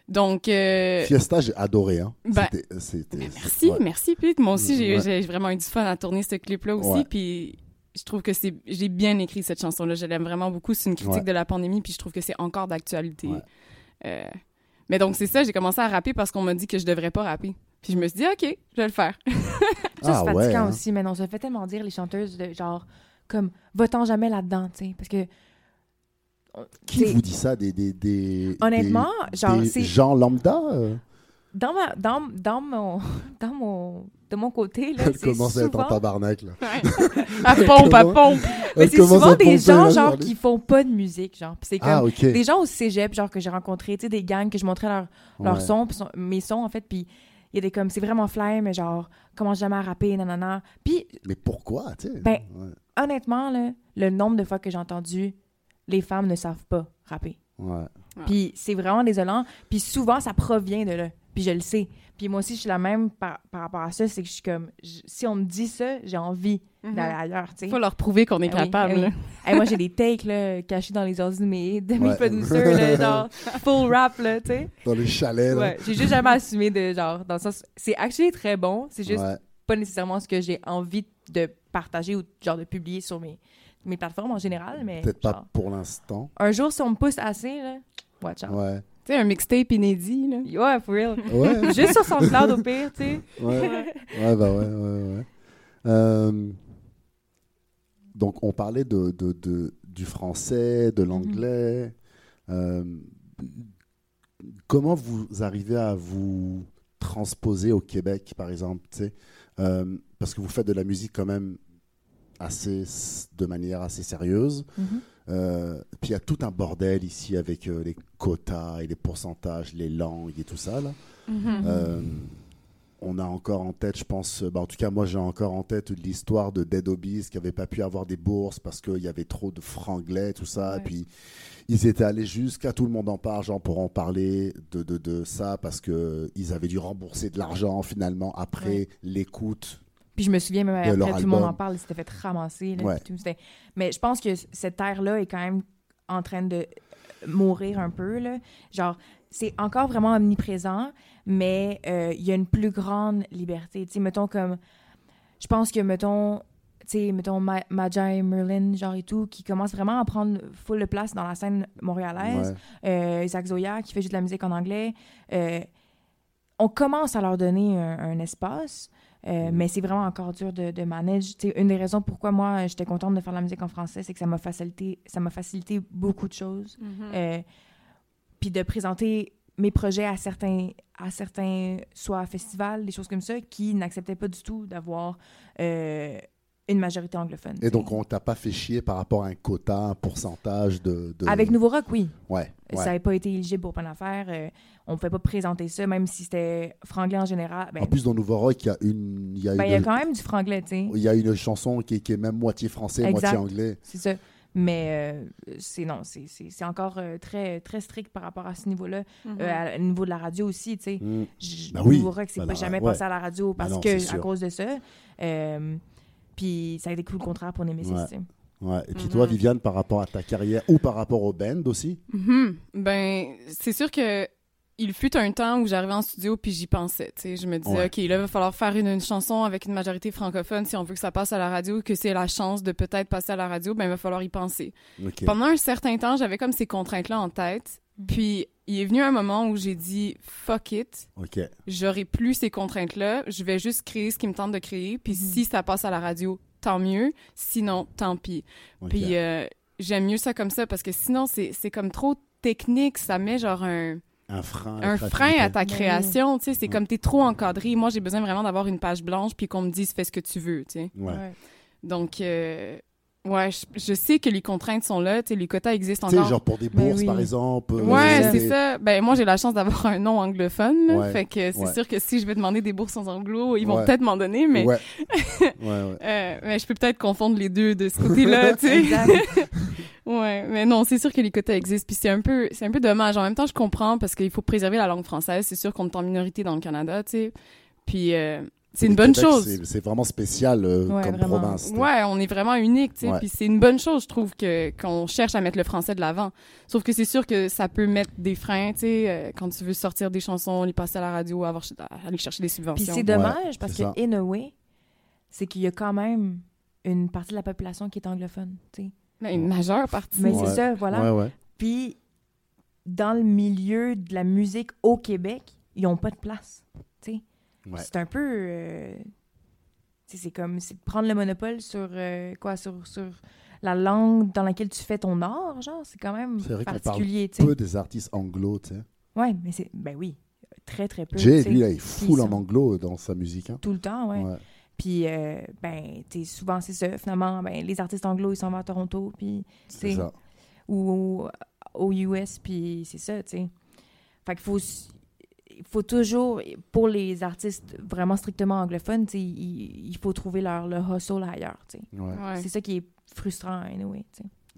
[SPEAKER 3] Donc. euh,
[SPEAKER 1] Fiesta, j'ai adoré. Hein.
[SPEAKER 3] Ben,
[SPEAKER 1] C'était- c'était-
[SPEAKER 3] Merci,
[SPEAKER 1] ouais.
[SPEAKER 3] merci Pete. Moi aussi, j'ai
[SPEAKER 1] Ouais.
[SPEAKER 3] j'ai vraiment eu du fun à tourner ce clip-là aussi.
[SPEAKER 1] Ouais.
[SPEAKER 3] Puis je trouve que c'est j'ai bien écrit cette chanson-là. Je l'aime vraiment beaucoup. C'est une critique
[SPEAKER 1] Ouais.
[SPEAKER 3] de la pandémie, puis je trouve que c'est encore d'actualité.
[SPEAKER 1] Ouais.
[SPEAKER 3] Euh, mais donc c'est ça, j'ai commencé à rapper parce qu'on m'a dit que je devrais pas rapper. Puis je me suis dit ok, je vais le faire. [laughs]
[SPEAKER 2] Ça,
[SPEAKER 1] Ah
[SPEAKER 2] c'est fatigant
[SPEAKER 1] hein.
[SPEAKER 2] aussi, mais non, ça fait tellement dire les chanteuses de genre, comme, va-t'en jamais là-dedans, tu sais. Parce que.
[SPEAKER 1] Qui vous dit ça? Des, des, des,
[SPEAKER 2] Honnêtement,
[SPEAKER 1] des-
[SPEAKER 2] genre,
[SPEAKER 1] des
[SPEAKER 2] c'est-
[SPEAKER 1] gens lambda euh,
[SPEAKER 2] Dans, ma, dans, dans, mon, [laughs] dans mon. De mon côté, là,
[SPEAKER 1] Elle commence à être en
[SPEAKER 2] souvent,
[SPEAKER 1] tabarnak, là. [laughs]
[SPEAKER 3] à pompe, à
[SPEAKER 1] Comment?
[SPEAKER 3] pompe.
[SPEAKER 2] mais c'est souvent des gens, genre, qui font pas de musique, genre. Puis c'est comme.
[SPEAKER 1] Ah, ok.
[SPEAKER 2] Des gens au cégep, genre, que j'ai rencontrés, tu sais, des gangs que je montrais leur, leur
[SPEAKER 1] Ouais.
[SPEAKER 2] son, puis son- mes sons, en fait, puis il y a des comme, c'est vraiment fly, mais genre, commence jamais à rapper, nanana. Puis,
[SPEAKER 1] Mais pourquoi, tu sais?
[SPEAKER 2] Ben,
[SPEAKER 1] Ouais.
[SPEAKER 2] honnêtement, là, le nombre de fois que j'ai entendu les femmes ne savent pas rapper.
[SPEAKER 1] Ouais.
[SPEAKER 2] Puis c'est vraiment désolant. Puis souvent, ça provient de là. Puis je le sais. Puis moi aussi, je suis la même par, par rapport à ça. C'est que je suis comme, je- si on me dit ça, j'ai envie d'aller ailleurs, tu sais.
[SPEAKER 3] Faut leur prouver qu'on est
[SPEAKER 2] oui,
[SPEAKER 3] capable.
[SPEAKER 2] oui. [laughs] Hey, moi, j'ai des takes là, cachés dans les ordi de mes, de mes
[SPEAKER 1] Ouais.
[SPEAKER 2] producers, là, [laughs] genre full rap, là, tu sais.
[SPEAKER 1] Dans les chalets, là.
[SPEAKER 2] Ouais, j'ai juste jamais assumé de genre, dans le sens, c'est actually très bon, c'est juste
[SPEAKER 1] Ouais.
[SPEAKER 2] pas nécessairement ce que j'ai envie de partager ou genre de publier sur mes, mes plateformes en général, mais
[SPEAKER 1] Peut-être pas pour l'instant.
[SPEAKER 2] un jour, si on me pousse assez, là, watch out.
[SPEAKER 1] Ouais.
[SPEAKER 3] Tu sais, un mixtape inédit. Là.
[SPEAKER 2] Ouais, for real.
[SPEAKER 1] Ouais. [laughs]
[SPEAKER 2] Juste sur SoundCloud au pire, tu sais.
[SPEAKER 1] ouais. Ouais, bah ouais, ouais, ouais. Euh, donc, on parlait de, de, de- du français, de l'anglais. Euh, comment vous arrivez à vous transposer au Québec, par exemple tu sais? Euh, Parce que vous faites de la musique quand même assez, de manière assez sérieuse. Euh, puis il y a tout un bordel ici avec euh, les quotas et les pourcentages, les langues et tout ça. Là.
[SPEAKER 3] Mhm.
[SPEAKER 1] Euh, on a encore en tête, je pense, bah, en tout cas moi j'ai encore en tête l'histoire de Dead Obies qui n'avait pas pu avoir des bourses parce qu'il y avait trop de franglais, tout ça.
[SPEAKER 3] Ouais.
[SPEAKER 1] Et puis ils étaient allés jusqu'à tout le monde en parle, genre pour en parler de, de, de ça parce qu'ils avaient dû rembourser de l'argent finalement après
[SPEAKER 2] Ouais.
[SPEAKER 1] l'écoute.
[SPEAKER 2] Puis je me souviens même après, tout le monde en parle, il s'était fait ramasser. là,
[SPEAKER 1] Ouais.
[SPEAKER 2] tout, c'était- Mais je pense que cette terre-là est quand même en train de mourir un peu. Là. Genre, c'est encore vraiment omniprésent, mais euh, il y a une plus grande liberté. Tu sais, mettons comme... Je pense que, mettons, tu sais, mettons Ma- Magi Merlin, genre et tout, qui commence vraiment à prendre full de place dans la scène montréalaise.
[SPEAKER 1] Ouais.
[SPEAKER 2] Euh, Isaac Zoya, qui fait juste de la musique en anglais. Euh, on commence à leur donner un, un espace, euh,
[SPEAKER 1] Mm.
[SPEAKER 2] mais c'est vraiment encore dur de, de manage. Tu sais, une des raisons pourquoi moi, j'étais contente de faire de la musique en français, c'est que ça m'a facilité, ça m'a facilité beaucoup de choses. Euh, puis de présenter mes projets à certains, à certains, soit festivals, des choses comme ça, qui n'acceptaient pas du tout d'avoir euh, une majorité anglophone.
[SPEAKER 1] Et donc on t'a pas fait chier par rapport à un quota, un pourcentage de. de-
[SPEAKER 2] Avec Nouveau Rock, oui.
[SPEAKER 1] Ouais. Ouais.
[SPEAKER 2] Ça n'avait pas été éligible pour plein d'affaires. Euh, on ne pouvait pas présenter ça, même si c'était franglais en général. Ben,
[SPEAKER 1] En plus dans Nouveau Rock, il y a une, il y a
[SPEAKER 2] ben, y a quand même du franglais, tu sais.
[SPEAKER 1] il y a une chanson qui, est- qui est même moitié français,
[SPEAKER 2] Exact.
[SPEAKER 1] moitié anglais.
[SPEAKER 2] C'est ça. Mais euh, c'est non, c'est- c'est c'est encore euh, très, très strict par rapport à ce niveau-là.
[SPEAKER 3] Mhm.
[SPEAKER 2] Euh, au niveau de la radio aussi, tu sais.
[SPEAKER 1] Mm. Ben oui.
[SPEAKER 2] Nouveau Rock, c'est
[SPEAKER 1] Ben
[SPEAKER 2] pas jamais
[SPEAKER 1] ouais.
[SPEAKER 2] passé à la radio parce
[SPEAKER 1] non,
[SPEAKER 2] que à cause de ça. Euh, puis ça a été tout le contraire pour Nemesis.
[SPEAKER 1] Ouais. Ouais. Et puis toi, Viviane, par rapport à ta carrière ou par rapport au band aussi?
[SPEAKER 3] Mhm. Ben, c'est sûr que il fut un temps où j'arrivais en studio puis j'y pensais. Tu sais, je me disais,
[SPEAKER 1] Ouais.
[SPEAKER 3] ok, là, il va falloir faire une, une chanson avec une majorité francophone si on veut que ça passe à la radio, que c'est la chance de peut-être passer à la radio, ben il va falloir y penser. Pendant un certain temps, j'avais comme ces contraintes-là en tête. Puis il est venu un moment où j'ai dit, fuck it, j'aurai plus ces contraintes-là, je vais juste créer ce qui me tente de créer. Puis si ça passe à la radio, tant mieux. Sinon, tant pis. Puis euh, j'aime mieux ça comme ça parce que sinon, c'est c'est comme trop technique. Ça met genre un,
[SPEAKER 1] un frein. à la
[SPEAKER 3] un frein à
[SPEAKER 1] créativité.
[SPEAKER 3] ta
[SPEAKER 2] Ben
[SPEAKER 3] création. Tu sais, c'est comme t'es trop encadré. Moi, j'ai besoin vraiment d'avoir une page blanche puis qu'on me dise fais ce que tu veux. Tu sais.
[SPEAKER 1] Ouais.
[SPEAKER 2] Ouais.
[SPEAKER 3] Donc, euh, ouais, je, je sais que les contraintes sont là. Tu sais, les quotas existent
[SPEAKER 1] Tu sais,
[SPEAKER 3] encore.
[SPEAKER 1] genre pour des
[SPEAKER 2] Ben
[SPEAKER 1] bourses,
[SPEAKER 2] oui.
[SPEAKER 1] par exemple. euh,
[SPEAKER 3] Ouais,
[SPEAKER 1] des-
[SPEAKER 3] c'est ça. Ben moi j'ai la chance d'avoir un nom anglophone, là.
[SPEAKER 1] Ouais,
[SPEAKER 3] fait que c'est
[SPEAKER 1] ouais.
[SPEAKER 3] sûr que si je vais demander des bourses en anglo, ils vont
[SPEAKER 1] Ouais.
[SPEAKER 3] peut-être m'en donner, mais
[SPEAKER 1] Ouais. [laughs] ouais, ouais.
[SPEAKER 3] euh, mais je peux peut-être confondre les deux de ce [laughs] côté-là, tu sais.
[SPEAKER 2] Exact. [laughs]
[SPEAKER 3] Ouais, mais non, c'est sûr que les quotas existent, puis c'est un peu, c'est un peu dommage. En même temps, je comprends parce qu'il faut préserver la langue française. C'est sûr qu'on est en minorité dans le Canada, tu sais. Puis euh, c'est une bonne
[SPEAKER 1] Québec,
[SPEAKER 3] chose.
[SPEAKER 1] c'est- vraiment spécial euh,
[SPEAKER 2] Ouais,
[SPEAKER 1] comme
[SPEAKER 2] vraiment.
[SPEAKER 1] province.
[SPEAKER 3] Ouais, on est vraiment unique, tu sais.
[SPEAKER 1] Ouais.
[SPEAKER 3] Puis c'est une bonne chose, je trouve, que qu'on cherche à mettre le français de l'avant. Sauf que c'est sûr que ça peut mettre des freins, tu sais, euh, quand tu veux sortir des chansons, les passer à la radio, avoir, aller chercher des
[SPEAKER 2] Puis
[SPEAKER 3] subventions.
[SPEAKER 2] c'est dommage parce que,
[SPEAKER 1] ça.
[SPEAKER 2] in a way, c'est qu'il y a quand même une partie de la population qui est anglophone, tu sais.
[SPEAKER 3] Mais une majeure partie.
[SPEAKER 2] Mais
[SPEAKER 1] Ouais.
[SPEAKER 2] c'est ça, voilà.
[SPEAKER 1] Ouais, ouais.
[SPEAKER 2] Puis, dans le milieu de la musique au Québec, ils n'ont pas de place.
[SPEAKER 1] Ouais.
[SPEAKER 2] C'est un peu. euh, c'est comme prendre le monopole sur euh, quoi sur, sur la langue dans laquelle tu fais ton art, genre. C'est quand même
[SPEAKER 1] vrai parle
[SPEAKER 2] particulier. tu sais.
[SPEAKER 1] Peu des artistes anglo, tu sais.
[SPEAKER 2] Ouais, mais c'est. Ben oui, très, très peu.
[SPEAKER 1] Jay, lui, là, il est full en anglo dans sa musique. hein.
[SPEAKER 2] Tout le temps, ouais.
[SPEAKER 1] Ouais.
[SPEAKER 2] Puis, euh, ben, sais, souvent, c'est ça. Finalement, ben, les artistes anglo, ils s'en vont à Toronto, puis.
[SPEAKER 1] C'est ça.
[SPEAKER 2] ou au, au US, puis c'est ça, tu sais. Fait qu'il faut, il faut toujours, pour les artistes vraiment strictement anglophones, il, il faut trouver leur le hustle ailleurs.
[SPEAKER 1] Ouais.
[SPEAKER 3] Ouais.
[SPEAKER 2] C'est ça qui est frustrant, anyway.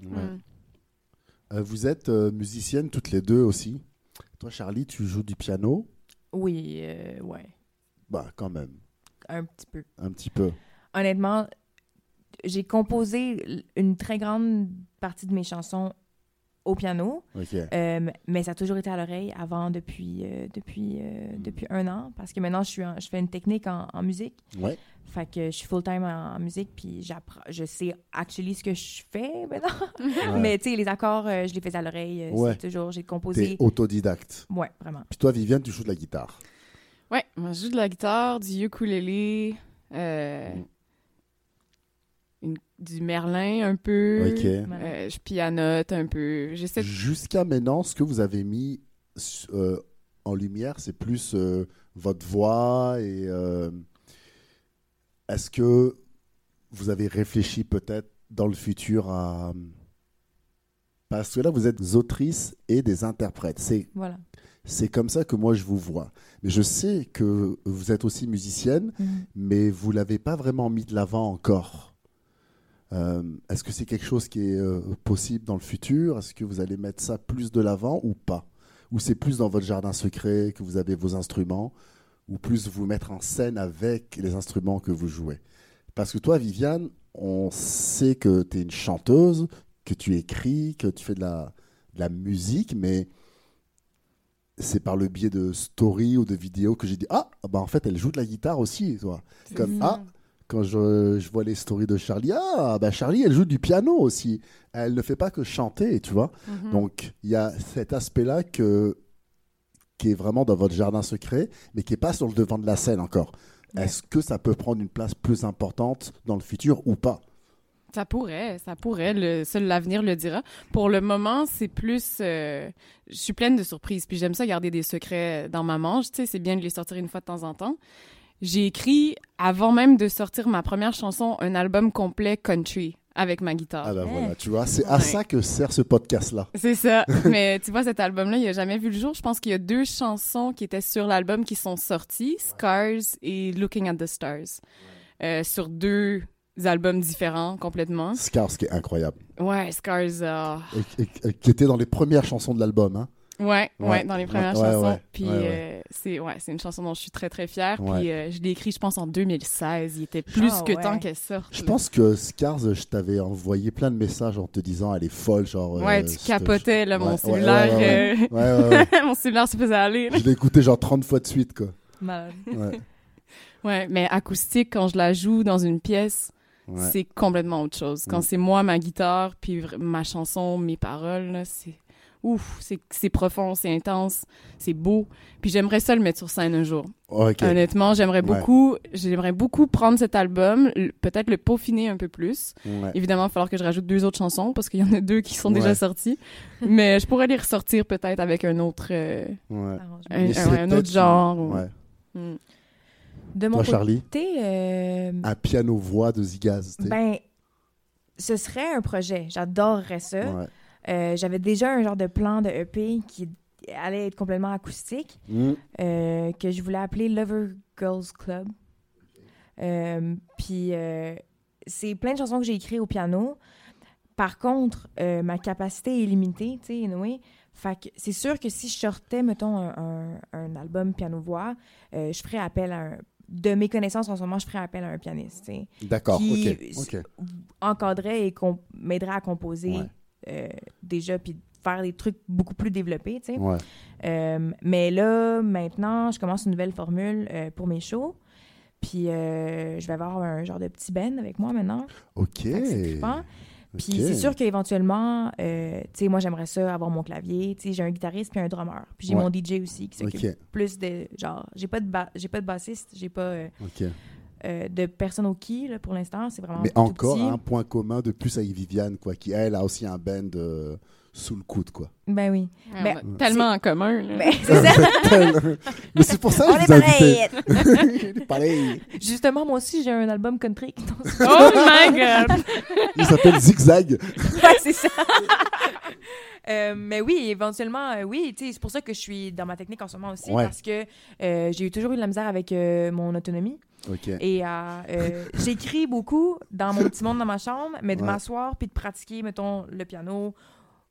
[SPEAKER 1] Ouais.
[SPEAKER 3] Mm.
[SPEAKER 1] Euh, vous êtes euh, musiciennes toutes les deux aussi. Toi, Charlie, tu joues du piano?
[SPEAKER 2] Oui, euh, ouais,
[SPEAKER 1] Bah, quand même,
[SPEAKER 2] un petit peu.
[SPEAKER 1] un petit peu.
[SPEAKER 2] Honnêtement, j'ai composé une très grande partie de mes chansons au piano, euh, mais ça a toujours été à l'oreille avant depuis, euh, depuis, euh, depuis un an, parce que maintenant, je, suis en- je fais une technique en- en musique.
[SPEAKER 1] Ouais.
[SPEAKER 2] Fait que je suis full-time en, en musique, puis j'apprends, je sais actually ce que je fais [laughs] maintenant.
[SPEAKER 1] Ouais.
[SPEAKER 2] Mais tu sais, les accords, euh, je les fais à l'oreille.
[SPEAKER 1] Ouais.
[SPEAKER 2] C'est toujours, j'ai
[SPEAKER 1] T'es
[SPEAKER 2] composé.
[SPEAKER 1] autodidacte.
[SPEAKER 2] Ouais, vraiment.
[SPEAKER 1] Puis toi, Viviane, tu joues de la guitare.
[SPEAKER 3] Ouais, moi, je joue de la guitare, du ukulélé, euh,
[SPEAKER 1] Mm.
[SPEAKER 3] Une- du merlin un peu.
[SPEAKER 1] Ok.
[SPEAKER 3] Euh, je pianote un peu. J'essaie de...
[SPEAKER 1] Jusqu'à maintenant, ce que vous avez mis euh, en lumière, c'est plus euh, votre voix et euh, est-ce que vous avez réfléchi peut-être dans le futur à parce que là vous êtes des autrices et des interprètes. C'est
[SPEAKER 2] Voilà.
[SPEAKER 1] C'est comme ça que moi je vous vois. Mais je sais que vous êtes aussi musicienne,
[SPEAKER 2] Mhm.
[SPEAKER 1] mais vous l'avez pas vraiment mis de l'avant encore. Euh, Est-ce que c'est quelque chose qui est euh, possible dans le futur? Est-ce que vous allez mettre ça plus de l'avant ou pas? Ou c'est plus dans votre jardin secret que vous avez vos instruments? Ou plus vous mettre en scène avec les instruments que vous jouez? Parce que toi, Viviane, on sait que tu es une chanteuse, que tu écris, que tu fais de la, de la musique, mais c'est par le biais de stories ou de vidéos que j'ai dit Ah, bah en fait, elle joue de la guitare aussi, toi. Comme. Ah, quand je, je vois les stories de Charlie, ah, bah Charlie, elle joue du piano aussi. Elle ne fait pas que chanter, tu vois.
[SPEAKER 3] Mhm.
[SPEAKER 1] Donc, il y a cet aspect-là que, qui est vraiment dans votre jardin secret, mais qui n'est pas sur le devant de la scène encore.
[SPEAKER 2] Ouais.
[SPEAKER 1] Est-ce que ça peut prendre une place plus importante dans le futur ou pas?
[SPEAKER 3] Ça pourrait, ça pourrait. Le, seul l'avenir le dira. Pour le moment, c'est plus. euh, je suis pleine de surprises. Puis j'aime ça garder des secrets dans ma manche. Tu sais, c'est bien de les sortir une fois de temps en temps. J'ai écrit, avant même de sortir ma première chanson, un album complet country avec ma guitare.
[SPEAKER 1] Ah ben
[SPEAKER 2] Ouais.
[SPEAKER 1] voilà, tu vois, c'est à
[SPEAKER 3] Ouais.
[SPEAKER 1] ça que sert ce podcast-là.
[SPEAKER 3] C'est ça. [laughs] Mais tu vois, cet album-là, il a jamais vu le jour. Je pense qu'il y a deux chansons qui étaient sur l'album qui sont sorties, Scars et Looking at the Stars, Euh, sur deux albums différents complètement.
[SPEAKER 1] Scars, qui est incroyable.
[SPEAKER 3] Ouais, Scars. euh,
[SPEAKER 1] Et- et- et qui était dans les premières chansons de l'album. Hein.
[SPEAKER 3] Ouais, ouais,
[SPEAKER 1] Ouais.
[SPEAKER 3] dans les premières
[SPEAKER 1] Ouais,
[SPEAKER 3] chansons.
[SPEAKER 1] ouais.
[SPEAKER 3] Puis
[SPEAKER 1] Ouais, ouais.
[SPEAKER 3] euh, c'est ouais, c'est une chanson dont je suis très très fière.
[SPEAKER 1] Ouais.
[SPEAKER 3] Puis euh, je l'ai écrit, je pense en 2016. Il était plus
[SPEAKER 2] Ah,
[SPEAKER 3] que
[SPEAKER 2] ouais.
[SPEAKER 3] temps qu'elle sorte.
[SPEAKER 1] Je
[SPEAKER 3] là.
[SPEAKER 1] pense que Scars, je t'avais envoyé plein de messages en te disant elle est folle, genre.
[SPEAKER 3] Ouais,
[SPEAKER 1] euh,
[SPEAKER 3] tu
[SPEAKER 1] te-
[SPEAKER 3] capotais là, mon
[SPEAKER 1] ouais,
[SPEAKER 3] cellulaire.
[SPEAKER 1] ouais, Ouais, ouais, [laughs] ouais.
[SPEAKER 3] mon cellulaire se faisait aller. là.
[SPEAKER 1] Je l'ai écouté genre 30 fois de suite, quoi.
[SPEAKER 2] Malade.
[SPEAKER 1] Ouais, [laughs]
[SPEAKER 3] Ouais, mais acoustique quand je la joue dans une pièce,
[SPEAKER 1] ouais.
[SPEAKER 3] c'est complètement autre chose. Quand
[SPEAKER 1] Mm.
[SPEAKER 3] c'est moi ma guitare puis ma chanson, mes paroles, là, c'est ouf, c'est c'est profond, c'est intense, c'est beau. Puis j'aimerais ça le mettre sur scène un jour. Honnêtement, j'aimerais
[SPEAKER 1] Ouais.
[SPEAKER 3] beaucoup, j'aimerais beaucoup prendre cet album, peut-être le peaufiner un peu plus.
[SPEAKER 1] Ouais.
[SPEAKER 3] Évidemment, il va falloir que je rajoute deux autres chansons parce qu'il y en a deux qui sont
[SPEAKER 1] Ouais.
[SPEAKER 3] déjà sorties. [laughs] Mais je pourrais les ressortir peut-être avec un autre, euh, un, autre genre. ou-
[SPEAKER 1] Ouais.
[SPEAKER 3] Mm.
[SPEAKER 2] De mon
[SPEAKER 1] Toi, Charlie,
[SPEAKER 2] côté, euh,
[SPEAKER 1] un piano-voix de Zigaz.
[SPEAKER 2] ben, ce serait un projet. J'adorerais ça. Euh, J'avais déjà un genre de plan de EP qui allait être complètement acoustique,
[SPEAKER 1] Mm.
[SPEAKER 2] euh, que je voulais appeler Lover Girls Club. Euh, puis c'est plein de chansons que j'ai écrites au piano. Par contre, ma capacité est limitée, tu sais, anyway. Fait que c'est sûr que si je sortais, mettons, un, un- un album piano-voix, je ferais appel à un... De mes connaissances en ce moment, je ferais appel à un pianiste, tu sais.
[SPEAKER 1] D'accord,
[SPEAKER 2] Qui-
[SPEAKER 1] ok. ok.
[SPEAKER 2] encadrait et m'aiderait à composer
[SPEAKER 1] Ouais.
[SPEAKER 2] Euh, déjà, puis faire des trucs beaucoup plus développés, tu sais.
[SPEAKER 1] Ouais.
[SPEAKER 2] Euh, mais là, maintenant, je commence une nouvelle formule euh, pour mes shows. Puis je vais avoir un genre de petit band avec moi maintenant.
[SPEAKER 1] Ok.
[SPEAKER 2] C'est. Puis c'est sûr qu'éventuellement, euh, tu sais, moi, j'aimerais ça avoir mon clavier. Tu sais, j'ai un guitariste puis un drummer. Puis j'ai
[SPEAKER 1] Ouais.
[SPEAKER 2] mon DJ aussi qui s'occupe plus de... Genre, j'ai pas de, j'ai pas de bassiste, j'ai pas euh,
[SPEAKER 1] Ok.
[SPEAKER 2] Euh, de personne au key, là, pour l'instant. C'est vraiment
[SPEAKER 1] Mais
[SPEAKER 2] tout
[SPEAKER 1] encore
[SPEAKER 2] petit.
[SPEAKER 1] un point commun de plus avec Viviane, quoi, qui elle a aussi un band euh, sous le coude, quoi.
[SPEAKER 2] Ben oui.
[SPEAKER 3] Ouais,
[SPEAKER 2] Ben,
[SPEAKER 3] tellement en commun. là.
[SPEAKER 2] Ben, c'est ça. [laughs]
[SPEAKER 1] Mais c'est pour ça
[SPEAKER 2] On
[SPEAKER 1] que
[SPEAKER 2] est
[SPEAKER 1] je vous
[SPEAKER 2] pareil. [laughs]
[SPEAKER 1] Il est pareil.
[SPEAKER 2] Justement, moi aussi, j'ai un album country. [laughs] qui
[SPEAKER 3] oh my god!
[SPEAKER 1] Il s'appelle Zigzag.
[SPEAKER 2] ouais, c'est ça. Euh, mais oui, éventuellement, euh, oui, c'est pour ça que je suis dans ma technique en ce moment aussi,
[SPEAKER 1] Ouais.
[SPEAKER 2] parce que euh, j'ai eu toujours eu de la misère avec euh, mon autonomie. Et euh, euh, [laughs] j'écris beaucoup dans mon petit monde dans ma chambre, mais de
[SPEAKER 1] Ouais.
[SPEAKER 2] m'asseoir puis de pratiquer, mettons, le piano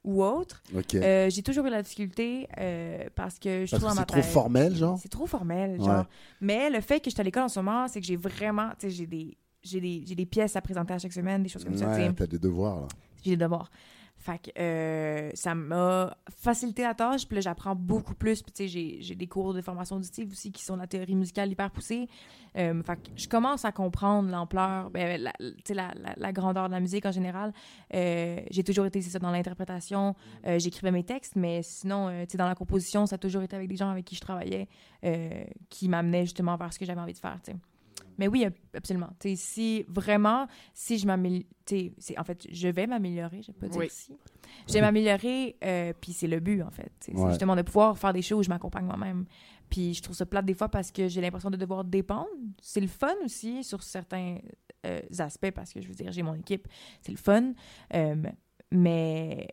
[SPEAKER 2] ou autre, euh, j'ai toujours eu la difficulté euh, parce que je
[SPEAKER 1] Parce
[SPEAKER 2] trouve
[SPEAKER 1] que
[SPEAKER 2] dans ma
[SPEAKER 1] c'est trop
[SPEAKER 2] tête-
[SPEAKER 1] formel, genre?
[SPEAKER 2] C'est trop formel,
[SPEAKER 1] Ouais.
[SPEAKER 2] genre. Mais le fait que je suis à l'école en ce moment, c'est que j'ai vraiment, tu sais, j'ai des, j'ai des, j'ai des pièces à présenter à chaque semaine, des choses comme ça, tu.
[SPEAKER 1] Ouais, t'as des devoirs, là.
[SPEAKER 2] j'ai des devoirs. Fait euh, ça m'a facilité la tâche, puis là, j'apprends beaucoup plus. Puis, tu sais, j'ai- des cours de formation auditive aussi qui sont la théorie musicale hyper poussée. Euh, je commence à comprendre l'ampleur, ben, la, la, la, la grandeur de la musique en général. Euh, j'ai toujours été, c'est ça, dans l'interprétation. Euh, J'écrivais mes textes, mais sinon, tu sais, dans la composition, ça a toujours été avec des gens avec qui je travaillais, qui m'amenaient justement vers ce que j'avais envie de faire, tu sais. Mais oui, ab- absolument. Tu sais, si vraiment, si je m'améliore, en fait, je vais m'améliorer, je vais pas dire
[SPEAKER 3] Oui.
[SPEAKER 2] si. Je vais m'améliorer, euh, puis c'est le but, en fait. C'est justement de pouvoir faire des choses où je m'accompagne moi-même. Puis je trouve ça plate des fois parce que j'ai l'impression de devoir dépendre. C'est le fun aussi sur certains euh, aspects parce que je veux dire, j'ai mon équipe, c'est le fun. Euh, mais,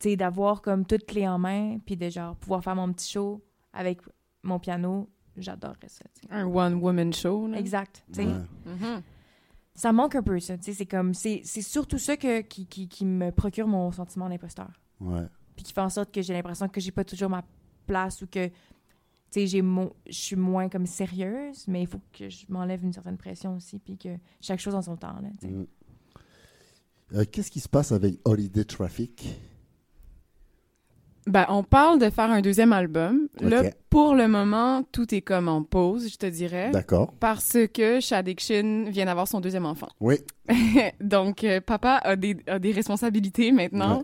[SPEAKER 2] tu sais, d'avoir comme toute clé en main, puis de genre pouvoir faire mon petit show avec mon piano, j'adorerais ça.
[SPEAKER 3] Un one-woman show. là.
[SPEAKER 2] Exact. tu sais.
[SPEAKER 1] Ouais.
[SPEAKER 3] Mhm.
[SPEAKER 2] Ça manque un peu, ça. tu sais, C'est comme, c'est c'est surtout ça que, qui, qui, qui me procure mon sentiment d'imposteur.
[SPEAKER 1] Ouais.
[SPEAKER 2] Puis qui fait en sorte que j'ai l'impression que j'ai pas toujours ma place ou que, tu sais, j'ai mo- je suis moins comme sérieuse, mais il faut que je m'enlève une certaine pression aussi, puis que chaque chose en son temps, là, tu sais.
[SPEAKER 1] Mm. Euh, Qu'est-ce qui se passe avec Holiday Traffic?
[SPEAKER 3] Ben, on parle de faire un deuxième album. Là, pour le moment, tout est comme en pause, je te dirais.
[SPEAKER 1] D'accord.
[SPEAKER 3] Parce que Shadiction vient d'avoir son deuxième enfant.
[SPEAKER 1] Oui. [laughs]
[SPEAKER 3] Donc, euh, papa a des, a des responsabilités maintenant.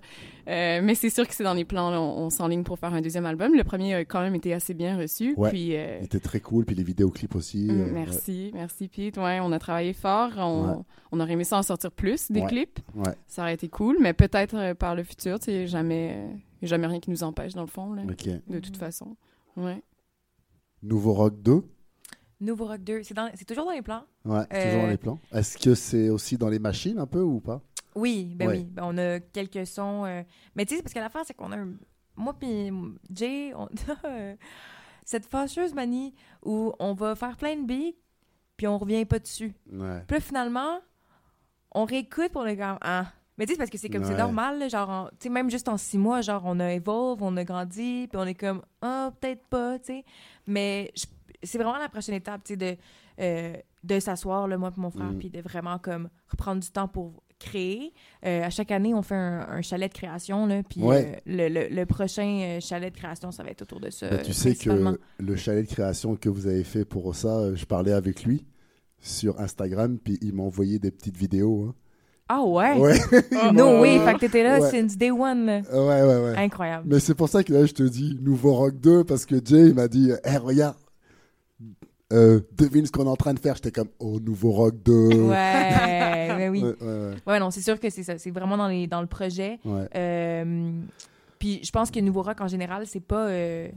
[SPEAKER 3] Euh, mais c'est sûr que c'est dans les plans. là, on on s'enligne pour faire un deuxième album. Le premier a quand même été assez bien reçu.
[SPEAKER 1] Ouais.
[SPEAKER 3] Puis, euh,
[SPEAKER 1] Il était très cool, puis les vidéoclips aussi.
[SPEAKER 3] mm, merci, merci Pete. Ouais, on a travaillé fort. On, aurait aimé ça en sortir plus, des clips.
[SPEAKER 1] Ouais.
[SPEAKER 3] Ça aurait été cool, mais peut-être par le futur, tu sais, jamais, euh, y a jamais rien qui nous empêche dans le fond, là, de toute façon. Ouais.
[SPEAKER 1] Nouveau Rock 2
[SPEAKER 2] Nouveau Rock 2, c'est dans- c'est toujours dans les plans?
[SPEAKER 1] Ouais,
[SPEAKER 2] Euh,
[SPEAKER 1] toujours dans les plans. Est-ce que c'est aussi dans les machines un peu ou pas?
[SPEAKER 2] Oui, ben
[SPEAKER 1] Ouais.
[SPEAKER 2] oui. Ben, on a quelques sons. euh, Mais tu sais, parce que l'affaire, c'est qu'on a un... Moi puis Jay, on [laughs] a euh, cette fâcheuse manie où on va faire plein de beats, puis on revient pas dessus.
[SPEAKER 1] Ouais.
[SPEAKER 2] Puis là, finalement, on réécoute, on est comme... Ah. Mais tu sais, c'est parce que c'est comme... C'est normal, là, genre... en- Tu sais, même juste en six mois, genre, on a évolve, on a grandi, puis on est comme... Ah, peut-être pas, tu sais. Mais c'est vraiment la prochaine étape, tu sais, de, euh, de s'asseoir, moi et mon frère,
[SPEAKER 1] Mm.
[SPEAKER 2] puis de vraiment, comme, reprendre du temps pour créer. Euh, à chaque année, on fait un, un chalet de création, là, puis
[SPEAKER 1] Ouais.
[SPEAKER 2] euh, le, le- le prochain chalet de création, ça va être autour de ça,
[SPEAKER 1] tu sais que le chalet de création que vous avez fait pour ça, je parlais avec lui sur Instagram, puis il m'a envoyé des petites vidéos. hein.
[SPEAKER 2] Ah ouais?
[SPEAKER 1] Ouais. [laughs]
[SPEAKER 2] No way! Fait que t'étais là
[SPEAKER 1] Ouais.
[SPEAKER 2] since day one, là.
[SPEAKER 1] ouais, ouais, ouais.
[SPEAKER 2] Incroyable.
[SPEAKER 1] Mais c'est pour ça que là, je te dis Nouveau Rock 2, parce que Jay, il m'a dit Hé, regarde, euh, devine ce qu'on est en train de faire. J'étais comme Oh, Nouveau Rock 2.
[SPEAKER 2] Ouais, mais [laughs] oui.
[SPEAKER 1] Ouais, ouais, ouais.
[SPEAKER 2] Ouais, non, c'est sûr que c'est ça. C'est vraiment dans, les, dans le projet. Euh, puis je pense que Nouveau Rock, en général, c'est pas, euh,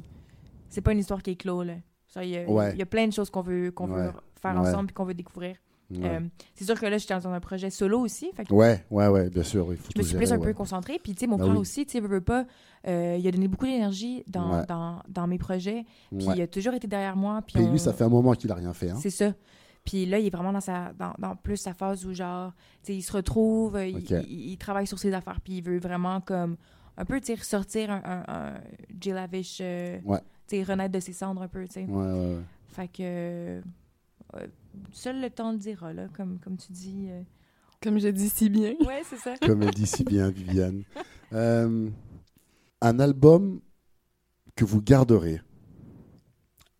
[SPEAKER 2] c'est pas une histoire qui est clos, là. Ça, Il y, y a plein de choses qu'on veut, qu'on veut faire ensemble et qu'on veut découvrir.
[SPEAKER 1] Ouais.
[SPEAKER 2] Euh, c'est sûr que là, j'étais dans un projet solo aussi. Fait que
[SPEAKER 1] ouais, ouais, ouais, bien sûr. Faut
[SPEAKER 2] je me suis plus un peu concentrée. Puis, tu sais, mon frère
[SPEAKER 1] oui.
[SPEAKER 2] aussi, tu sais, veut, pas, euh, il a donné beaucoup d'énergie dans,
[SPEAKER 1] Ouais.
[SPEAKER 2] dans, dans mes projets. Puis, il a toujours été derrière moi. Puis, on-
[SPEAKER 1] lui, ça fait un moment qu'il a rien fait. Hein.
[SPEAKER 2] c'est ça. Puis là, il est vraiment dans, sa, dans, dans plus sa phase où, genre, tu sais, il se retrouve, il,
[SPEAKER 1] Ok.
[SPEAKER 2] il- il travaille sur ses affaires, puis il veut vraiment, comme, un peu, tu sais, ressortir un, un, un Lavish, euh,
[SPEAKER 1] Ouais.
[SPEAKER 2] tu sais, renaître de ses cendres un peu, tu sais.
[SPEAKER 1] Ouais, ouais, ouais.
[SPEAKER 2] Fait que, seul le temps le dira, là, comme, comme tu dis. euh.
[SPEAKER 3] Comme je dis si bien. [laughs]
[SPEAKER 2] Ouais, c'est ça.
[SPEAKER 1] Comme elle dit si bien, Viviane. Euh, un album que vous garderez.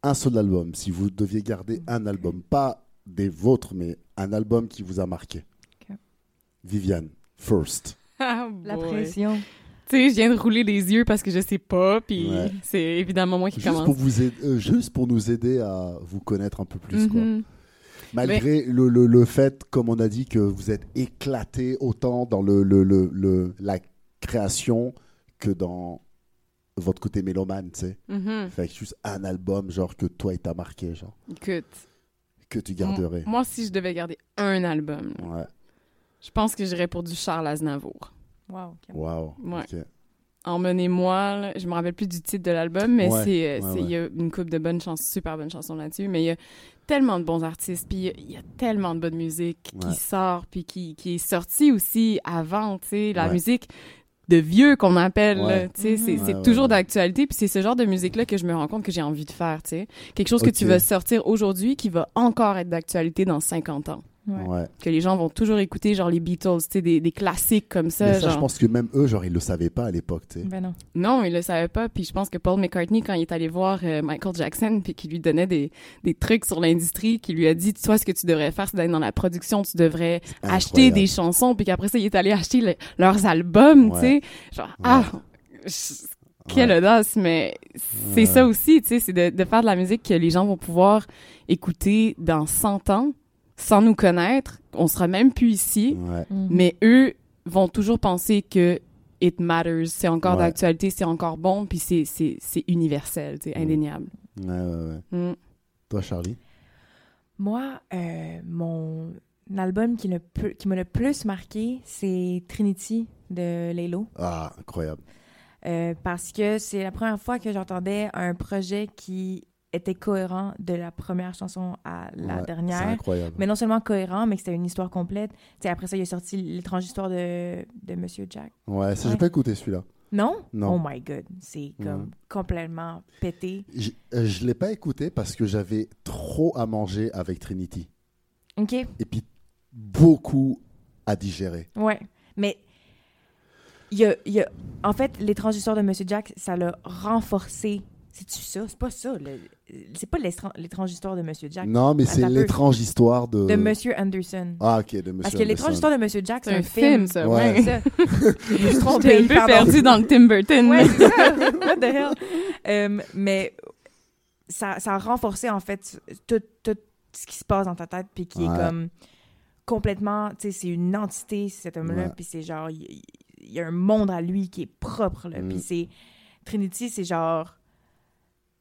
[SPEAKER 1] Un seul album, si vous deviez garder un album. Pas des vôtres, mais un album qui vous a marqué.
[SPEAKER 2] Ok.
[SPEAKER 1] Viviane, first.
[SPEAKER 3] Ah,
[SPEAKER 2] La pression.
[SPEAKER 3] Tu sais, je viens de rouler les yeux parce que je sais pas, puis
[SPEAKER 1] Ouais.
[SPEAKER 3] c'est évidemment moi qui
[SPEAKER 1] Juste
[SPEAKER 3] commence.
[SPEAKER 1] pour, vous aider- euh, juste pour nous aider à vous connaître un peu plus. quoi.
[SPEAKER 3] Mhm.
[SPEAKER 1] Malgré le, le, le fait, comme on a dit, que vous êtes éclaté autant dans le, le, le, le- la création que dans votre côté mélomane, tu sais.
[SPEAKER 3] Mhm.
[SPEAKER 1] Fait que juste un album, genre, que toi, il t'a marqué, genre,
[SPEAKER 3] Écoute,
[SPEAKER 1] que tu garderais.
[SPEAKER 3] moi, si je devais garder un album, là,
[SPEAKER 1] Ouais.
[SPEAKER 3] je pense que j'irais pour du Charles Aznavour.
[SPEAKER 2] Wow. ok.
[SPEAKER 1] Waouh.
[SPEAKER 3] Ouais.
[SPEAKER 1] Ok.
[SPEAKER 3] Emmenez-moi, je me rappelle plus du titre de l'album, mais
[SPEAKER 1] Ouais,
[SPEAKER 3] c'est, euh,
[SPEAKER 1] ouais,
[SPEAKER 3] c'est- il y a une coupe de bonnes chansons, super bonnes chansons là-dessus, mais il y a tellement de bons artistes, puis il y a- il y, a tellement de bonne musique
[SPEAKER 1] Ouais.
[SPEAKER 3] qui sort, puis qui, qui est sortie aussi avant, tu sais, la
[SPEAKER 1] Ouais.
[SPEAKER 3] musique de vieux qu'on appelle,
[SPEAKER 1] Ouais.
[SPEAKER 3] tu sais, c'est,
[SPEAKER 2] Mhm.
[SPEAKER 3] c'est
[SPEAKER 1] Ouais, ouais,
[SPEAKER 3] toujours
[SPEAKER 1] ouais.
[SPEAKER 3] d'actualité, puis c'est ce genre de musique-là que je me rends compte que j'ai envie de faire, tu sais. Quelque chose que tu vas sortir aujourd'hui qui va encore être d'actualité dans 50 ans.
[SPEAKER 2] Ouais.
[SPEAKER 1] Ouais.
[SPEAKER 3] Que les gens vont toujours écouter, genre les Beatles, tu sais, des, des classiques comme ça,
[SPEAKER 1] Mais ça,
[SPEAKER 3] genre...
[SPEAKER 1] je pense que même eux, genre, ils le savaient pas à l'époque, tu sais.
[SPEAKER 2] Ben non.
[SPEAKER 3] Non, il le savait pas. Puis je pense que Paul McCartney, quand il est allé voir euh, Michael Jackson, puis qu'il lui donnait des, des trucs sur l'industrie, qui lui a dit, toi, ce que tu devrais faire, c'est d'aller dans la production, tu devrais acheter
[SPEAKER 1] Incroyable.
[SPEAKER 3] des chansons, puis qu'après ça, il est allé acheter le- leurs albums, tu sais.
[SPEAKER 1] Ouais.
[SPEAKER 3] Genre, ah, je- quelle
[SPEAKER 1] Ouais.
[SPEAKER 3] audace, mais c'est
[SPEAKER 1] Ouais.
[SPEAKER 3] ça aussi, tu sais, c'est de, de faire de la musique que les gens vont pouvoir écouter dans 100 ans, sans nous connaître. On sera même plus ici.
[SPEAKER 1] Ouais.
[SPEAKER 2] Mhm.
[SPEAKER 3] Mais eux vont toujours penser que it matters, c'est encore
[SPEAKER 1] Ouais.
[SPEAKER 3] d'actualité, c'est encore bon, puis c'est, c'est, c'est universel, c'est
[SPEAKER 1] Mm.
[SPEAKER 3] indéniable.
[SPEAKER 1] Ouais, ouais, ouais.
[SPEAKER 3] Mm.
[SPEAKER 1] Toi, Charlie?
[SPEAKER 2] Moi, euh, mon album qui, le plus- qui m'a le plus marqué, c'est Trinity de Laylo.
[SPEAKER 1] Ah, incroyable.
[SPEAKER 2] Euh, parce que c'est la première fois que j'entendais un projet qui était cohérent de la première chanson à la
[SPEAKER 1] Ouais, C'est
[SPEAKER 2] dernière.
[SPEAKER 1] incroyable.
[SPEAKER 2] Mais non seulement cohérent, mais que c'était une histoire complète. Tu sais, après ça, il a sorti l'étrange histoire de, de Monsieur Jack.
[SPEAKER 1] Ouais, ça, j'ai
[SPEAKER 2] Ouais.
[SPEAKER 1] pas écouté celui-là.
[SPEAKER 2] Non?
[SPEAKER 1] Non.
[SPEAKER 2] Oh my god. C'est comme
[SPEAKER 1] Ouais.
[SPEAKER 2] complètement pété.
[SPEAKER 1] J- euh, Je l'ai pas écouté parce que j'avais trop à manger avec Trinity.
[SPEAKER 2] OK?
[SPEAKER 1] Et puis beaucoup à digérer.
[SPEAKER 2] Ouais. Mais il y a, il y a- en fait, l'étrange histoire de Monsieur Jack, ça l'a renforcé. C'est-tu ça? C'est pas ça. le- C'est pas l'étrange histoire de Monsieur Jack.
[SPEAKER 1] Non, mais c'est l'étrange histoire de.
[SPEAKER 2] De Monsieur Anderson.
[SPEAKER 1] Ah, ok, de Monsieur.
[SPEAKER 2] Parce que l'étrange histoire de Monsieur Jack, c'est
[SPEAKER 3] C'est
[SPEAKER 2] un,
[SPEAKER 3] un film, ça,
[SPEAKER 1] Ouais.
[SPEAKER 3] ouais.
[SPEAKER 2] C'est ça. [laughs] Je me suis trompée,
[SPEAKER 3] un peu
[SPEAKER 2] pardon.
[SPEAKER 3] perdu dans le Tim Burton.
[SPEAKER 2] Ouais, c'est ça. What the hell? Euh, mais ça, ça a renforcé, en fait, tout, tout ce qui se passe dans ta tête, puis qui
[SPEAKER 1] Ouais.
[SPEAKER 2] est comme complètement, tu sais, c'est une entité, cet homme-là,
[SPEAKER 1] Ouais.
[SPEAKER 2] puis c'est genre, il il y, a un monde à lui qui est propre, là,
[SPEAKER 1] Mm.
[SPEAKER 2] puis c'est... Trinity, c'est genre...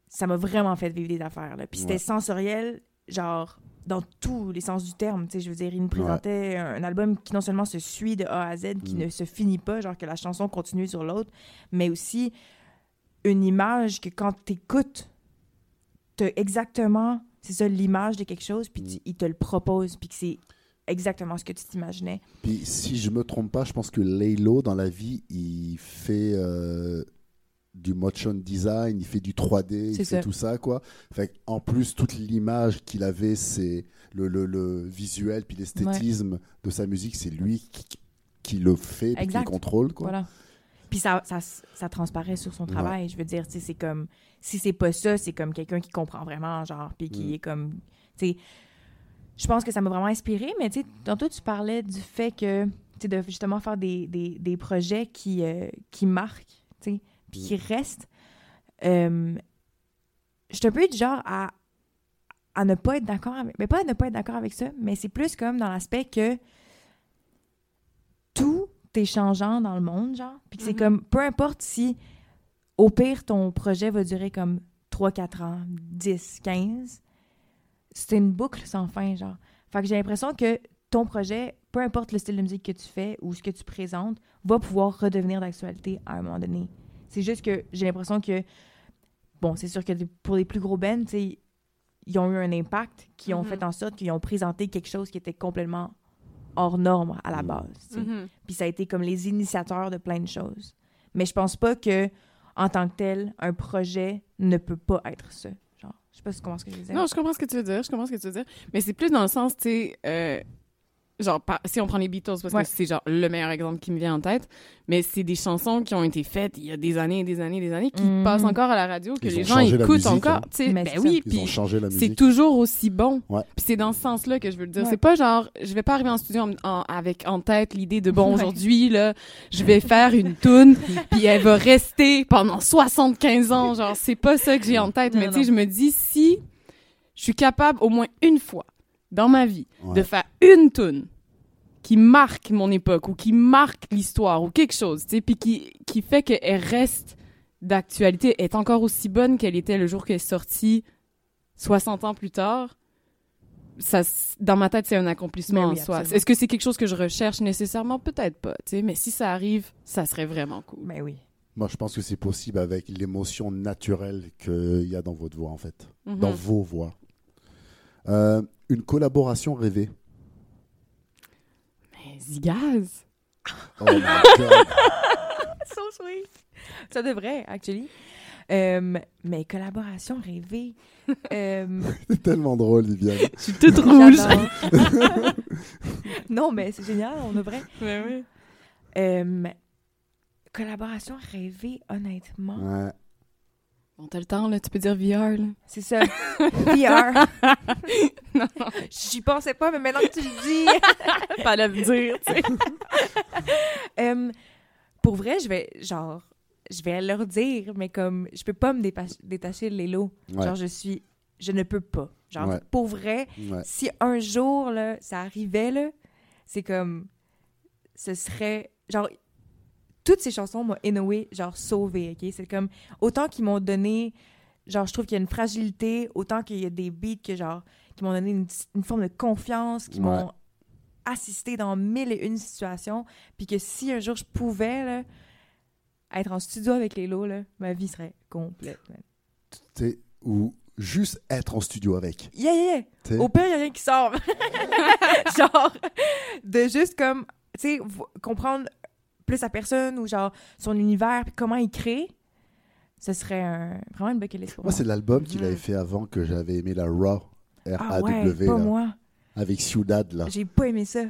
[SPEAKER 2] Ça m'a vraiment fait vivre des affaires, là. Puis c'était
[SPEAKER 1] Ouais.
[SPEAKER 2] sensoriel, genre, dans tous les sens du terme, tu sais, je veux dire, il nous présentait un, un album qui non seulement se suit de A à Z, qui
[SPEAKER 1] Mm.
[SPEAKER 2] ne se finit pas, genre que la chanson continue sur l'autre, mais aussi une image que quand t'écoutes, t'as exactement, c'est ça, l'image de quelque chose, puis
[SPEAKER 1] Mm.
[SPEAKER 2] tu- il te le propose, puis que c'est exactement ce que tu t'imaginais.
[SPEAKER 1] Puis si je me trompe pas, je pense que Laylo dans la vie, il fait euh, du motion design, il fait du 3D, il
[SPEAKER 2] C'est
[SPEAKER 1] fait tout ça quoi. Fait en plus toute l'image qu'il avait, c'est le, le, le visuel puis l'esthétisme de sa musique, c'est lui qui, qui le fait, puis qui le contrôle quoi.
[SPEAKER 2] Voilà. Puis ça, ça, ça transparaît sur son travail. Je veux dire, c'est comme. Si c'est pas ça, c'est comme quelqu'un qui comprend vraiment, genre, puis qui
[SPEAKER 1] Mm.
[SPEAKER 2] est comme. Tu sais, je pense que ça m'a vraiment inspiré, mais tu sais, tantôt tu parlais du fait que, tu sais, de justement faire des, des, des projets qui, euh, qui marquent, tu sais, puis qui restent. Euh, je suis un peu du genre à, à ne pas être d'accord avec. Mais pas à ne pas être d'accord avec ça, mais c'est plus comme dans l'aspect que tout est changeant dans le monde, genre. Puis que c'est
[SPEAKER 3] Mhm.
[SPEAKER 2] comme, peu importe si, au pire, ton projet va durer comme 3-4 ans, 10, 15, c'est une boucle sans fin, genre. Fait que j'ai l'impression que ton projet, peu importe le style de musique que tu fais ou ce que tu présentes, va pouvoir redevenir d'actualité à un moment donné. C'est juste que j'ai l'impression que, bon, c'est sûr que pour les plus gros bands, tu sais, ils ont eu un impact qui ont
[SPEAKER 3] Mhm.
[SPEAKER 2] fait en sorte qu'ils ont présenté quelque chose qui était complètement hors norme à la
[SPEAKER 1] Mhm.
[SPEAKER 2] base. tu sais.
[SPEAKER 3] Mhm.
[SPEAKER 2] Puis ça a été comme les initiateurs de plein de choses. Mais je pense pas que, en tant que tel, un projet ne peut pas être ça. Genre, je sais pas si tu comprends ce que je veux dire.
[SPEAKER 3] Non, je comprends ce que tu veux dire, je comprends ce que tu veux dire. Mais c'est plus dans le sens, tu sais, euh, genre, par- si on prend les Beatles, parce
[SPEAKER 2] Ouais.
[SPEAKER 3] que c'est genre le meilleur exemple qui me vient en tête, mais c'est des chansons qui ont été faites il y a des années et des années et des années, qui
[SPEAKER 2] Mhm.
[SPEAKER 3] passent encore à la radio, que
[SPEAKER 1] Ils
[SPEAKER 3] les gens écoutent
[SPEAKER 1] musique,
[SPEAKER 3] encore.
[SPEAKER 1] hein.
[SPEAKER 3] Tu sais,
[SPEAKER 2] Mais
[SPEAKER 3] ben
[SPEAKER 2] c'est
[SPEAKER 3] oui, puis c'est toujours aussi bon.
[SPEAKER 1] Ouais.
[SPEAKER 3] Puis c'est dans ce sens-là que je veux le dire.
[SPEAKER 2] Ouais.
[SPEAKER 3] C'est pas genre, je vais pas arriver en studio en- en- avec en tête l'idée de bon aujourd'hui là, je vais faire une tune [laughs] puis elle va rester pendant 75 ans. Genre c'est pas ça que j'ai en tête.
[SPEAKER 2] Non,
[SPEAKER 3] mais tu sais, je me dis si je suis capable au moins une fois dans ma vie
[SPEAKER 1] Ouais.
[SPEAKER 3] de faire une tune qui marque mon époque ou qui marque l'histoire ou quelque chose, tu sais, puis qui, qui fait qu'elle reste d'actualité, est encore aussi bonne qu'elle était le jour qu'elle est sortie 60 ans plus tard. Ça, dans ma tête, c'est un accomplissement
[SPEAKER 2] Mais
[SPEAKER 3] en
[SPEAKER 2] oui,
[SPEAKER 3] soi.
[SPEAKER 2] absolument.
[SPEAKER 3] Est-ce que c'est quelque chose que je recherche nécessairement? Peut-être pas, tu sais, mais si ça arrive, ça serait vraiment cool.
[SPEAKER 2] Mais oui.
[SPEAKER 1] Moi, je pense que c'est possible avec l'émotion naturelle qu'il y a dans votre voix, en fait.
[SPEAKER 3] Mhm.
[SPEAKER 1] Dans vos voix. Euh, une collaboration rêvée.
[SPEAKER 3] Mais Zigaz!
[SPEAKER 1] Oh my God. [laughs]
[SPEAKER 2] so sweet. Ça devrait, actually. Euh, mais collaboration rêvée. Euh, [laughs]
[SPEAKER 1] C'est tellement drôle, Viviane.
[SPEAKER 3] Je suis toute [laughs] rouge!
[SPEAKER 2] non, mais c'est génial, on devrait.
[SPEAKER 3] Mais oui.
[SPEAKER 2] Euh, collaboration rêvée, honnêtement.
[SPEAKER 1] Ouais.
[SPEAKER 3] Bon, t'as le temps, là, tu peux dire VR, là.
[SPEAKER 2] C'est ça. VR. [laughs]
[SPEAKER 3] Non.
[SPEAKER 2] J'y pensais pas, mais maintenant que tu le dis. [laughs]
[SPEAKER 3] Pas le dire, tu sais. [laughs]
[SPEAKER 2] Pour vrai, je vais, genre, je vais leur dire, mais comme, je peux pas me détacher de Lélo.
[SPEAKER 1] Ouais.
[SPEAKER 2] Genre, je suis, je ne peux pas. Genre,
[SPEAKER 1] Ouais.
[SPEAKER 2] pour vrai,
[SPEAKER 1] Ouais.
[SPEAKER 2] si un jour, là, ça arrivait, là, c'est comme, ce serait, genre, toutes ces chansons m'ont, in a way, genre, sauvé, OK? C'est comme, autant qu'ils m'ont donné, genre, je trouve qu'il y a une fragilité, autant qu'il y a des beats que, genre, qui m'ont donné une, une forme de confiance, qui
[SPEAKER 1] Ouais.
[SPEAKER 2] m'ont assisté dans mille et une situations, puis que si un jour je pouvais, là, être en studio avec Lélo, là, ma vie serait complète,
[SPEAKER 1] ou juste être en studio avec.
[SPEAKER 2] Yeah, yeah, yeah.
[SPEAKER 1] tu sais.
[SPEAKER 2] Au pire, il a rien qui sort. [laughs] genre, de juste comme, tu sais, comprendre plus la personne ou genre son univers, puis comment il crée, ce serait un- vraiment une bucket list pour
[SPEAKER 1] Moi,
[SPEAKER 2] moi.
[SPEAKER 1] c'est l'album qu'il avait fait avant que j'avais aimé la Raw.
[SPEAKER 2] ah ouais,
[SPEAKER 1] R-A-W,
[SPEAKER 2] pas
[SPEAKER 1] là,
[SPEAKER 2] moi.
[SPEAKER 1] avec Ciudad, là.
[SPEAKER 2] J'ai pas aimé ça.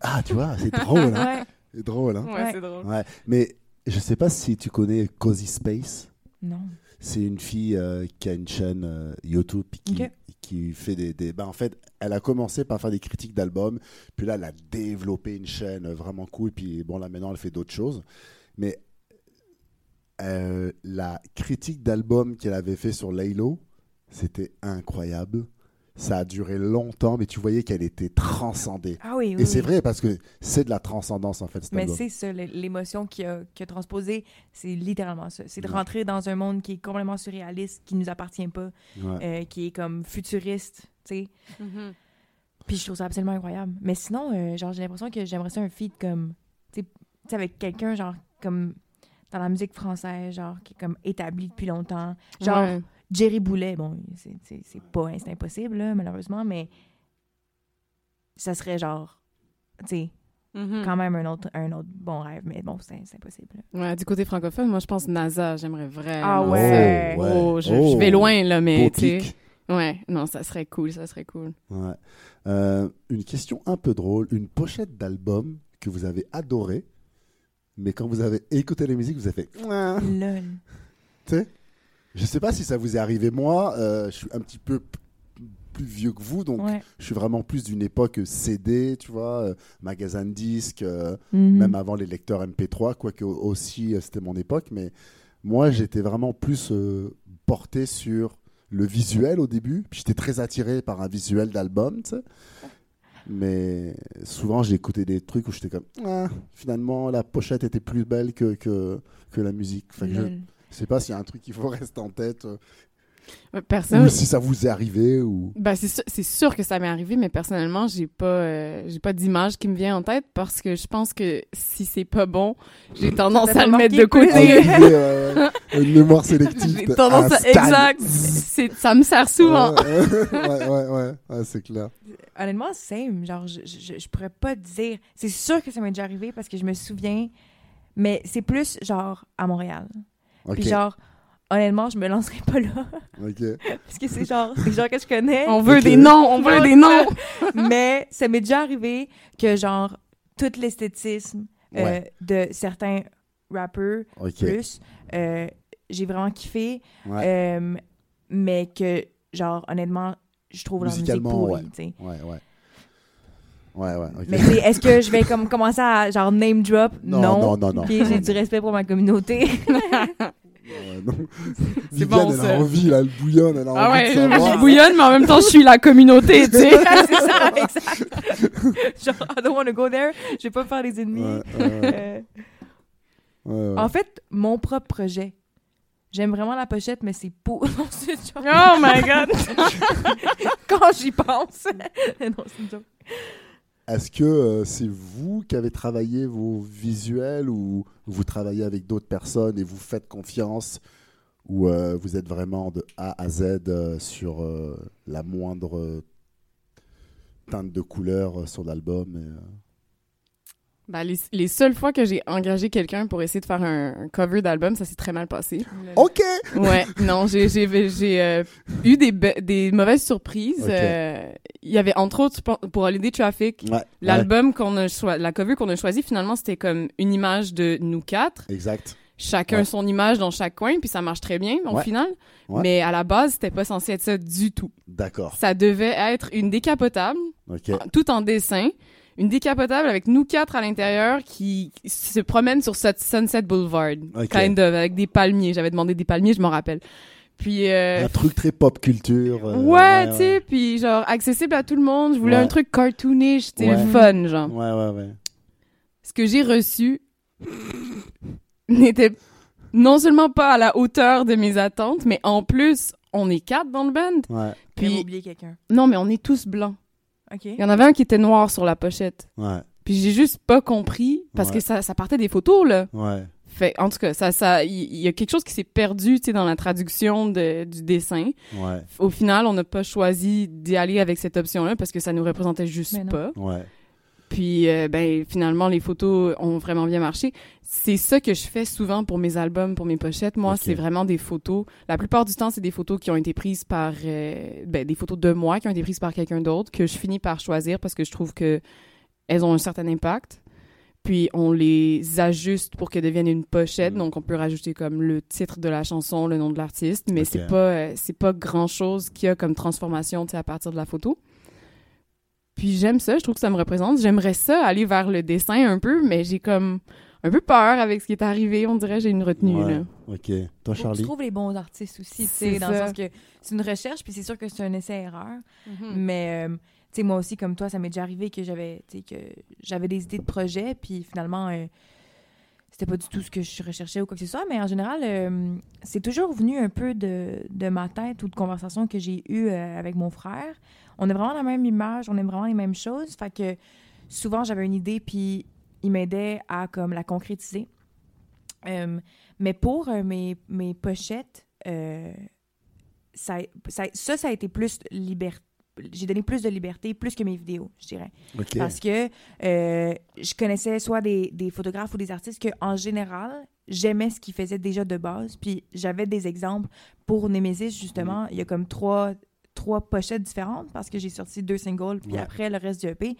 [SPEAKER 1] Ah, tu vois, c'est drôle, hein.
[SPEAKER 2] Ouais.
[SPEAKER 1] C'est drôle, hein.
[SPEAKER 3] Ouais,
[SPEAKER 2] Ouais.
[SPEAKER 3] c'est drôle.
[SPEAKER 1] Ouais. Mais je sais pas si tu connais Cozy Space.
[SPEAKER 2] Non.
[SPEAKER 1] C'est une fille euh, qui a une chaîne euh, YouTube qui. Qui fait des, des- ben, en fait, elle a commencé par faire des critiques d'albums, puis là, elle a développé une chaîne vraiment cool, puis bon, là, maintenant, elle fait d'autres choses. Mais euh, la critique d'album qu'elle avait fait sur Laylo, c'était incroyable. Ça a duré longtemps, mais tu voyais qu'elle était transcendée.
[SPEAKER 2] Ah oui, oui.
[SPEAKER 1] Et c'est
[SPEAKER 2] oui.
[SPEAKER 1] vrai parce que c'est de la transcendance en fait. Cet
[SPEAKER 2] Mais c'est ça, l'émotion qu'il a, qu'il a transposée, c'est littéralement ça. C'est de
[SPEAKER 1] Ouais.
[SPEAKER 2] rentrer dans un monde qui est complètement surréaliste, qui nous appartient pas,
[SPEAKER 1] Ouais.
[SPEAKER 2] euh, qui est comme futuriste, tu sais.
[SPEAKER 3] Mhm.
[SPEAKER 2] Puis je trouve ça absolument incroyable. Mais sinon, euh, genre, j'ai l'impression que j'aimerais ça un feat comme, tu sais, tu sais, avec quelqu'un, genre, comme dans la musique française, genre, qui est comme établi depuis longtemps. Genre,
[SPEAKER 3] Ouais.
[SPEAKER 2] Jerry Boulet, bon, c'est- pas, c'est impossible, là, malheureusement, mais ça serait genre, tu sais,
[SPEAKER 3] Mhm.
[SPEAKER 2] quand même un autre, un autre bon rêve, mais bon, c'est impossible. là.
[SPEAKER 3] Ouais, du côté francophone, moi, je pense NASA, j'aimerais vraiment.
[SPEAKER 2] Ah ouais.
[SPEAKER 1] Oh, ouais.
[SPEAKER 3] Oh, je,
[SPEAKER 1] Oh.
[SPEAKER 3] je vais loin, là, mais tu sais. Ouais, non, ça serait cool, ça serait cool.
[SPEAKER 1] Ouais. Euh, une question un peu drôle. Une pochette d'album que vous avez adoré, mais quand vous avez écouté la musique, vous avez fait.
[SPEAKER 2] Lol.
[SPEAKER 1] Tu sais? Je sais pas si ça vous est arrivé. Moi, euh, je suis un petit peu plus vieux que vous, donc
[SPEAKER 2] Ouais.
[SPEAKER 1] je suis vraiment plus d'une époque CD, tu vois, euh, magasin de disques, euh,
[SPEAKER 2] Mhm.
[SPEAKER 1] même avant les lecteurs MP3, quoique aussi c'était mon époque, mais moi j'étais vraiment plus porté sur le visuel au début, j'étais très attiré par un visuel d'album, tu sais. Mais souvent j'ai écouté des trucs où j'étais comme, ah, finalement la pochette était plus belle que, que, que la musique. Je sais pas s'il y a un truc qu'il faut [laughs] rester en tête, euh,
[SPEAKER 3] Personne.
[SPEAKER 1] ou si ça vous est arrivé, ou...
[SPEAKER 3] Ben, c'est sûr, que ça m'est arrivé, mais personnellement, j'ai pas, euh, j'ai pas d'image qui me vient en tête parce que je pense que si c'est pas bon, j'ai tendance à le mettre de côté.
[SPEAKER 1] Ah, oui, ouais. [laughs] Une mémoire sélective.
[SPEAKER 3] J'ai tendance à... Exact. Ça me sert souvent.
[SPEAKER 1] Ouais, [laughs] ouais, ouais, ouais, ouais, c'est clair.
[SPEAKER 2] Honnêtement, same. Genre, je, je, je pourrais pas te dire. C'est sûr que ça m'est déjà arrivé parce que je me souviens, mais c'est plus genre à Montréal.
[SPEAKER 1] Ok,
[SPEAKER 2] Puis genre, honnêtement, je me lancerai pas là [laughs]
[SPEAKER 1] ok.
[SPEAKER 2] parce que c'est genre, c'est genre que je connais.
[SPEAKER 3] On veut des noms, on veut des noms. [laughs]
[SPEAKER 2] mais ça m'est déjà arrivé que genre, tout l'esthétisme euh,
[SPEAKER 1] Ouais.
[SPEAKER 2] de certains rappeurs
[SPEAKER 1] Ok.
[SPEAKER 2] plus, euh, j'ai vraiment kiffé.
[SPEAKER 1] Ouais.
[SPEAKER 2] Euh, mais que, genre, honnêtement, je trouve leur musique pourrie,
[SPEAKER 1] ouais.
[SPEAKER 2] tu sais.
[SPEAKER 1] Ouais, ouais. Ouais, ouais, ok.
[SPEAKER 2] Mais tu sais, est-ce que je vais comme commencer à genre name drop?
[SPEAKER 1] Non, non, non, non.
[SPEAKER 2] Puis j'ai du respect pour ma communauté. [laughs]
[SPEAKER 1] Non.
[SPEAKER 3] C'est bon,
[SPEAKER 1] elle
[SPEAKER 3] ça.
[SPEAKER 1] a envie, là, elle bouillonne, elle a
[SPEAKER 3] Ah
[SPEAKER 1] envie
[SPEAKER 3] ouais,
[SPEAKER 1] de savoir.
[SPEAKER 3] je bouillonne, mais en même temps, je suis la communauté, tu sais. [laughs]
[SPEAKER 2] c'est ça, exact. genre, I don't want to go there. Je vais pas faire des ennemis.
[SPEAKER 1] Ouais,
[SPEAKER 2] Euh,
[SPEAKER 1] ouais, ouais.
[SPEAKER 2] En fait, mon propre projet. J'aime vraiment la pochette, mais c'est pour. [laughs] Non, c'est une joke.
[SPEAKER 3] Oh my god.
[SPEAKER 2] Quand j'y pense. non, c'est une joke.
[SPEAKER 1] Est-ce que euh, c'est vous qui avez travaillé vos visuels ou vous travaillez avec d'autres personnes et vous faites confiance ou euh, vous êtes vraiment de A à Z euh, sur la moindre teinte de couleur sur l'album
[SPEAKER 3] Ben, les, les seules fois que j'ai engagé quelqu'un pour essayer de faire un, un cover d'album, ça s'est très mal passé.
[SPEAKER 1] Ok
[SPEAKER 3] Ouais, non, j'ai j'ai j'ai euh, eu des des mauvaises surprises. Euh, Il y avait entre autres pense, pour Holiday Traffic,
[SPEAKER 1] Ouais,
[SPEAKER 3] l'album qu'on a choisi, la cover qu'on a choisi finalement c'était comme une image de nous quatre,
[SPEAKER 1] exact.
[SPEAKER 3] chacun
[SPEAKER 1] Ouais.
[SPEAKER 3] son image dans chaque coin, puis ça marche très bien au
[SPEAKER 1] Ouais.
[SPEAKER 3] final.
[SPEAKER 1] Ouais.
[SPEAKER 3] Mais à la base, c'était pas censé être ça du tout.
[SPEAKER 1] D'accord.
[SPEAKER 3] Ça devait être une décapotable,
[SPEAKER 1] Ok.
[SPEAKER 3] en- tout en dessin. Une décapotable avec nous quatre à l'intérieur qui se promène sur ce Sunset Boulevard.
[SPEAKER 1] Ok.
[SPEAKER 3] Kind of, avec des palmiers. J'avais demandé des palmiers, je m'en rappelle. Puis, euh,
[SPEAKER 1] Un truc très pop culture. euh,
[SPEAKER 3] ouais, tu sais, puis genre accessible à tout le monde. Je voulais
[SPEAKER 1] Ouais.
[SPEAKER 3] un truc cartoonish, c'était fun, genre.
[SPEAKER 1] Ouais, ouais, ouais.
[SPEAKER 3] Ce que j'ai reçu [laughs] n'était non seulement pas à la hauteur de mes attentes, mais en plus, on est quatre dans le band.
[SPEAKER 1] Ouais,
[SPEAKER 2] Puis oublier quelqu'un.
[SPEAKER 3] non, mais on est tous blancs.
[SPEAKER 2] OK.
[SPEAKER 3] Il y en avait un qui était noir sur la pochette.
[SPEAKER 1] ouais,
[SPEAKER 3] Puis j'ai juste pas compris parce
[SPEAKER 1] Ouais.
[SPEAKER 3] que ça, ça partait des photos, là.
[SPEAKER 1] ouais.
[SPEAKER 3] Fait, en tout cas, ça, ça, il y, a quelque chose qui s'est perdu, tu sais, dans la traduction de, du dessin.
[SPEAKER 1] Ouais,
[SPEAKER 3] Au final, on n'a pas choisi d'y aller avec cette option-là parce que ça nous représentait juste pas.
[SPEAKER 1] ouais.
[SPEAKER 3] Puis, euh, ben, finalement, les photos ont vraiment bien marché. C'est ça que je fais souvent pour mes albums, pour mes pochettes. Moi, c'est vraiment des photos. La plupart du temps, c'est des photos qui ont été prises par, euh, ben, des photos de moi qui ont été prises par quelqu'un d'autre que je finis par choisir parce que je trouve que elles ont un certain impact. Puis on les ajuste pour qu'elles deviennent une pochette,
[SPEAKER 1] Mm.
[SPEAKER 3] donc on peut rajouter comme le titre de la chanson, le nom de l'artiste, mais
[SPEAKER 1] Ok.
[SPEAKER 3] c'est pas euh, c'est pas grand chose qu'il y a comme transformation, à partir de la photo. Puis j'aime ça, je trouve que ça me représente. J'aimerais ça aller vers le dessin un peu, mais j'ai comme un peu peur avec ce qui est arrivé. On dirait j'ai une retenue
[SPEAKER 1] Ouais.
[SPEAKER 3] là.
[SPEAKER 1] Ok. Toi,
[SPEAKER 2] que tu
[SPEAKER 1] Charlie?
[SPEAKER 2] trouves les bons artistes aussi, tu
[SPEAKER 3] C'est
[SPEAKER 2] sais, dans le sens que c'est une recherche, puis c'est sûr que c'est un essai-erreur.
[SPEAKER 3] Mm.
[SPEAKER 2] Mais, euh, tu sais, moi aussi, comme toi, ça m'est déjà arrivé que j'avais, tu sais, que j'avais des idées de projet, puis finalement, euh, c'était pas du tout ce que je recherchais ou quoi que ce soit. Mais en général, euh, c'est toujours venu un peu de, de ma tête ou de conversations que j'ai eues euh, avec mon frère. On a vraiment la même image, on aime vraiment les mêmes choses. Fait que souvent, j'avais une idée, puis il m'aidait à comme la concrétiser. Euh, mais pour mes, mes pochettes, ça, ça, ça a été plus liberté. J'ai donné plus de liberté, plus que mes vidéos, je dirais. Parce que euh, je connaissais soit des, des photographes ou des artistes que, en général, j'aimais ce qu'ils faisaient déjà de base. Puis j'avais des exemples pour Nemesis, justement. Il y a comme trois, trois pochettes différentes parce que j'ai sorti deux singles, puis
[SPEAKER 1] Ouais.
[SPEAKER 2] après le reste du EP.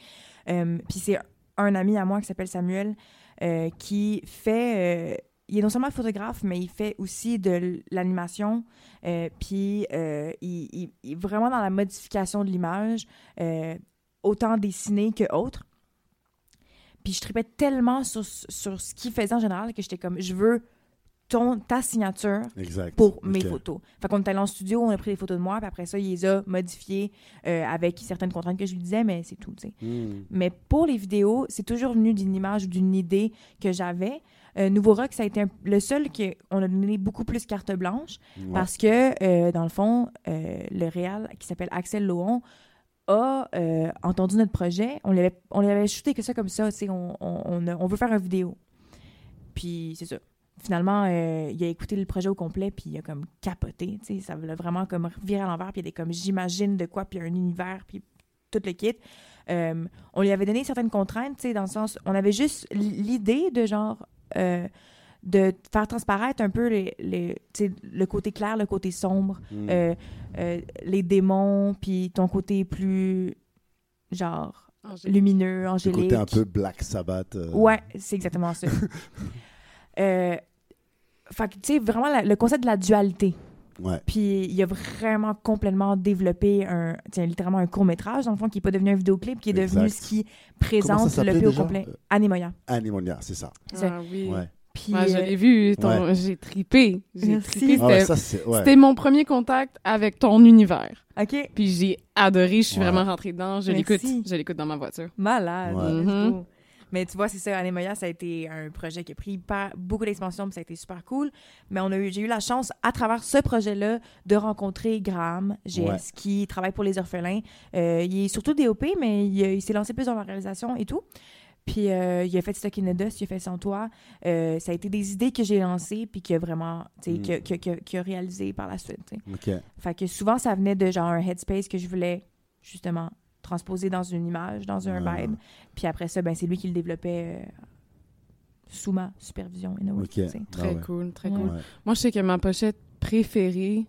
[SPEAKER 2] Euh, puis c'est un ami à moi qui s'appelle Samuel euh, qui fait. Il est non seulement photographe, mais il fait aussi de l'animation. euh, puis euh, il est vraiment dans la modification de l'image, euh, autant dessinée que autre. Puis je tripais tellement sur, sur ce qu'il faisait en général que j'étais comme, je veux ton, ta signature
[SPEAKER 1] Exact.
[SPEAKER 2] pour mes photos. Fait qu'on est allé en studio, on a pris des photos de moi, puis après ça, il les a modifiées euh, avec certaines contraintes que je lui disais, mais c'est tout, tu sais.
[SPEAKER 1] Hmm.
[SPEAKER 2] Mais pour les vidéos, c'est toujours venu d'une image ou d'une idée que j'avais. Euh, Nouveau Rock, ça a été un- le seul qu'on a donné beaucoup plus carte blanche
[SPEAKER 1] Ouais.
[SPEAKER 2] parce que, euh, dans le fond, le réal qui s'appelle Axel Lohan a entendu notre projet. On l'avait, on l'avait shooté que ça comme ça, tu sais, on, on, on a- on veut faire une vidéo. Puis c'est ça. Finalement, euh, il a écouté le projet au complet, puis il a comme capoté, tu sais, ça l'a vraiment comme viré à l'envers, puis il y a des comme j'imagine de quoi, puis il y a un univers, puis tout le kit. Euh, on lui avait donné certaines contraintes, tu sais, dans le sens, on avait juste l'idée de genre euh, de faire transparaître un peu les, les, le côté clair, le côté sombre,
[SPEAKER 1] Hmm.
[SPEAKER 2] euh, euh, les démons, puis ton côté plus genre lumineux,
[SPEAKER 1] Le
[SPEAKER 2] angélique.
[SPEAKER 1] côté un peu Black Sabbath. euh,
[SPEAKER 2] Ouais, c'est exactement ça. [laughs] euh, fait que, tu sais, vraiment la- le concept de la dualité.
[SPEAKER 1] Ouais.
[SPEAKER 2] Puis il a vraiment complètement développé un, tiens, littéralement un court-métrage, dans le fond, qui n'est pas devenu un vidéoclip, qui est devenu ce qui
[SPEAKER 1] ça
[SPEAKER 2] présente le P au complet.
[SPEAKER 1] Euh,
[SPEAKER 2] Anémonia.
[SPEAKER 1] Anémonia, c'est ça.
[SPEAKER 3] Ah oui.
[SPEAKER 1] Ouais.
[SPEAKER 2] Puis,
[SPEAKER 3] Ouais, je
[SPEAKER 2] euh,
[SPEAKER 3] l'ai vu, ton-
[SPEAKER 1] Ouais.
[SPEAKER 3] j'ai tripé. J'ai
[SPEAKER 2] Merci.
[SPEAKER 3] trippé.
[SPEAKER 1] Ah ouais,
[SPEAKER 3] C'était.
[SPEAKER 1] Ouais.
[SPEAKER 3] mon premier contact avec ton univers.
[SPEAKER 2] OK.
[SPEAKER 3] Puis j'ai adoré, je suis
[SPEAKER 1] Ouais.
[SPEAKER 3] vraiment rentrée dedans. Je l'écoute, je l'écoute dans ma voiture.
[SPEAKER 2] Malade. Mais tu vois, c'est ça, Anémonia, ça a été un projet qui a pris beaucoup d'expansion, puis ça a été super cool. Mais on a eu, j'ai eu la chance, à travers ce projet-là, de rencontrer Graham GS,
[SPEAKER 1] Ouais.
[SPEAKER 2] qui travaille pour les orphelins. Euh, il est surtout DOP, mais il, il s'est lancé plus dans la réalisation et tout. Puis euh, il a fait Stuck in the Dust, il a fait Sans Toi. Euh, ça a été des idées que j'ai lancées, puis qui a vraiment, tu sais,
[SPEAKER 1] Mm.
[SPEAKER 2] réalisé par la suite.
[SPEAKER 1] Ok.
[SPEAKER 2] Fait que souvent, ça venait de genre un headspace que je voulais justement transposer dans une image, dans un
[SPEAKER 1] Ouais.
[SPEAKER 2] vibe. Puis après ça, ben, c'est lui qui le développait euh, sous ma supervision. in a way.
[SPEAKER 3] Très
[SPEAKER 1] Ah ouais.
[SPEAKER 3] cool, très
[SPEAKER 2] Ouais.
[SPEAKER 3] cool.
[SPEAKER 1] Ouais.
[SPEAKER 3] Moi, je sais que ma pochette préférée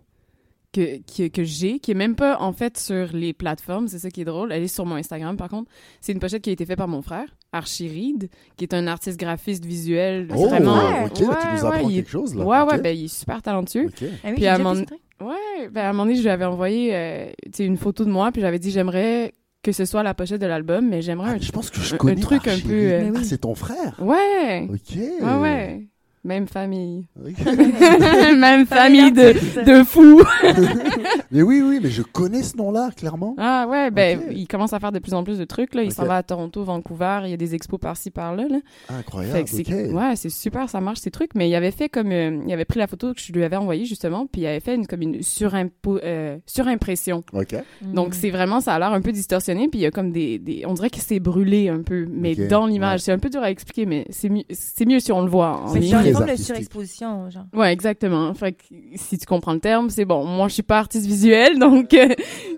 [SPEAKER 3] que, que, que j'ai, qui est même pas en fait sur les plateformes, c'est ça qui est drôle, elle est sur mon Instagram par contre, c'est une pochette qui a été faite par mon frère, Archie Reed, qui est un artiste graphiste visuel
[SPEAKER 1] Oh,
[SPEAKER 3] vraiment...
[SPEAKER 1] Ok, tu nous apprends
[SPEAKER 3] ouais, il est-
[SPEAKER 1] quelque chose, là.
[SPEAKER 3] Ouais, ouais, ben il est super talentueux.
[SPEAKER 2] Ah oui,
[SPEAKER 3] Puis à un moment-. Ouais, ben à un moment donné, je lui avais envoyé euh, une photo de moi, puis j'avais dit j'aimerais que ce soit la pochette de l'album, mais j'aimerais
[SPEAKER 1] Ah,
[SPEAKER 3] un
[SPEAKER 1] je pense que je
[SPEAKER 3] un- un
[SPEAKER 1] connais
[SPEAKER 3] truc un peu, euh.
[SPEAKER 1] Ah, c'est ton frère.
[SPEAKER 3] Ouais,
[SPEAKER 1] Ok.
[SPEAKER 3] ouais, ouais. Même famille.
[SPEAKER 1] Ok. [laughs]
[SPEAKER 3] Même famille de, de fous. [laughs]
[SPEAKER 1] Mais oui, oui, mais je connais ce nom-là, clairement.
[SPEAKER 3] Ah ouais, ben il commence à faire de plus en plus de trucs là. Il s'en va à Toronto, Vancouver. Il y a des expos par-ci par-là. Là.
[SPEAKER 1] Incroyable,
[SPEAKER 3] c'est ouais, c'est super, ça marche ces trucs. Mais il avait fait comme, euh, il avait pris la photo que je lui avais envoyée justement, puis il avait fait une comme une surimpo- euh, surimpression.
[SPEAKER 1] Ok.
[SPEAKER 3] Donc c'est vraiment, ça a l'air un peu distorsionné, puis il y a comme des, des on dirait que c'est brûlé un peu, mais dans l'image,
[SPEAKER 1] ouais.
[SPEAKER 3] c'est un peu dur à expliquer, mais c'est mieux, c'est mieux si on le voit en
[SPEAKER 1] C'est
[SPEAKER 2] de
[SPEAKER 1] artistique.
[SPEAKER 2] surexposition, genre.
[SPEAKER 3] Ouais, exactement. Fait que si tu comprends le terme, c'est bon. Moi, je suis pas artiste visuel, [laughs] donc euh,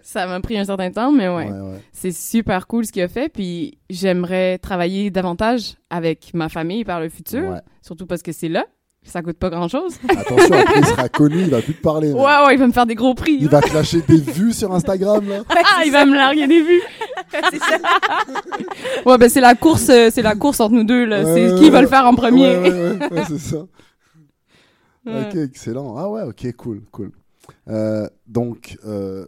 [SPEAKER 3] ça m'a pris un certain temps, mais ouais.
[SPEAKER 1] Ouais, ouais.
[SPEAKER 3] C'est super cool ce qu'il a fait, puis j'aimerais travailler davantage avec ma famille par le futur,
[SPEAKER 1] Ouais.
[SPEAKER 3] surtout parce que c'est là, ça coûte pas grand-chose.
[SPEAKER 1] Attention, [laughs] après il sera connu, il va plus te parler.
[SPEAKER 3] ouais,
[SPEAKER 1] là.
[SPEAKER 3] ouais, il va me faire des gros prix.
[SPEAKER 1] Il va te lâcher des vues sur Instagram, là. [laughs]
[SPEAKER 3] Ah, il va me larguer des vues.
[SPEAKER 2] c'est ça.
[SPEAKER 3] Ouais, ben c'est la course, euh, c'est la course entre nous deux là.
[SPEAKER 1] Ouais,
[SPEAKER 3] c'est
[SPEAKER 1] ouais,
[SPEAKER 3] qui va le faire en premier.
[SPEAKER 1] Ouais, ouais, ouais, ouais, c'est ça.
[SPEAKER 3] Ouais.
[SPEAKER 1] Ok, excellent. Ah ouais, ok, cool, cool. Euh, donc, euh,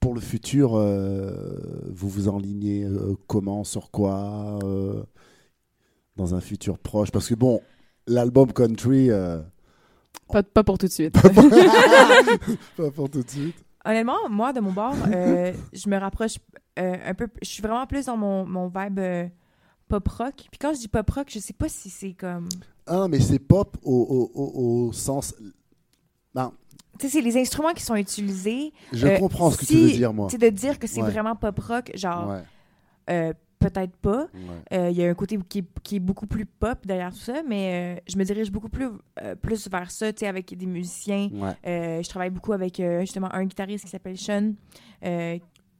[SPEAKER 1] pour le futur, euh, vous vous enlignez euh, comment, sur quoi, euh, dans un futur proche? Parce que bon, l'album Country, euh,
[SPEAKER 3] Pas, pas pour tout de suite. [laughs] [laughs]
[SPEAKER 1] pas pour tout de suite.
[SPEAKER 2] Honnêtement, moi, de mon bord, euh, je me rapproche euh, un peu. Je suis vraiment plus dans mon, mon vibe euh, pop rock. Puis quand je dis pop rock, je sais pas si c'est comme.
[SPEAKER 1] Ah, mais c'est pop au, au, au, au sens. Non,
[SPEAKER 2] Tu sais, c'est les instruments qui sont utilisés.
[SPEAKER 1] je
[SPEAKER 2] Euh,
[SPEAKER 1] comprends ce que
[SPEAKER 2] si-
[SPEAKER 1] tu veux dire, moi.
[SPEAKER 2] Tu de dire que c'est
[SPEAKER 1] Ouais.
[SPEAKER 2] vraiment pop rock, genre,
[SPEAKER 1] Ouais,
[SPEAKER 2] euh, peut-être pas.
[SPEAKER 1] ouais.
[SPEAKER 2] Euh, Il y a un côté qui est, qui est beaucoup plus pop derrière tout ça, mais je me dirige beaucoup plus, plus vers ça, tu sais, avec des musiciens. je travaille beaucoup avec justement un guitariste qui s'appelle Sean.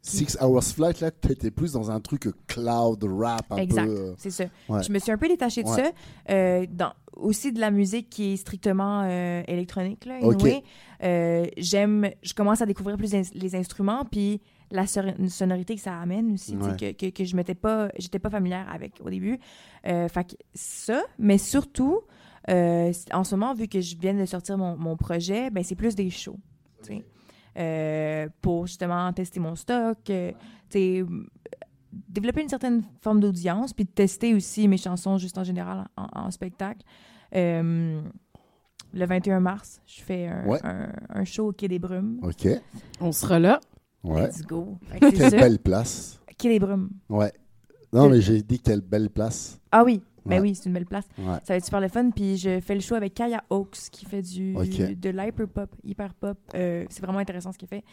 [SPEAKER 1] Six Hours Flight, là, t'étais plus dans un truc cloud rap un
[SPEAKER 2] Exact.
[SPEAKER 1] peu. euh,
[SPEAKER 2] c'est ça.
[SPEAKER 1] Ouais.
[SPEAKER 2] Je me suis un peu détachée de
[SPEAKER 1] Ouais.
[SPEAKER 2] ça. euh, dans, aussi de la musique qui est strictement euh, électronique, là,
[SPEAKER 1] Ok.
[SPEAKER 2] anyway. Euh, J'aime, je commence à découvrir plus les instruments, puis la sonorité que ça amène aussi,
[SPEAKER 1] Ouais.
[SPEAKER 2] que, que, que je m'étais pas, j'étais pas familière avec au début. Fait que ça, mais surtout, en ce moment, vu que je viens de sortir mon, mon projet, ben c'est plus des shows. Euh, pour justement tester mon stock, euh, développer une certaine forme d'audience, puis de tester aussi mes chansons juste en général en, en spectacle. Euh, le 21 mars, je fais un,
[SPEAKER 1] Ouais.
[SPEAKER 2] un- un show au Quai des Brumes.
[SPEAKER 1] Ok,
[SPEAKER 3] On sera là.
[SPEAKER 1] ouais.
[SPEAKER 2] Let's go.
[SPEAKER 1] Quelle belle place.
[SPEAKER 2] Quai des Brumes.
[SPEAKER 1] Ouais. Non, mais j'ai dit quelle belle place.
[SPEAKER 2] Ah oui, ben
[SPEAKER 1] Ouais.
[SPEAKER 2] oui, c'est une belle place.
[SPEAKER 1] Ouais.
[SPEAKER 2] Ça va être super le fun. Puis je fais le show avec Kaya Oaks qui fait du,
[SPEAKER 1] Ok.
[SPEAKER 2] de l'hyper pop, hyper pop. Euh, c'est vraiment intéressant ce qu'il fait.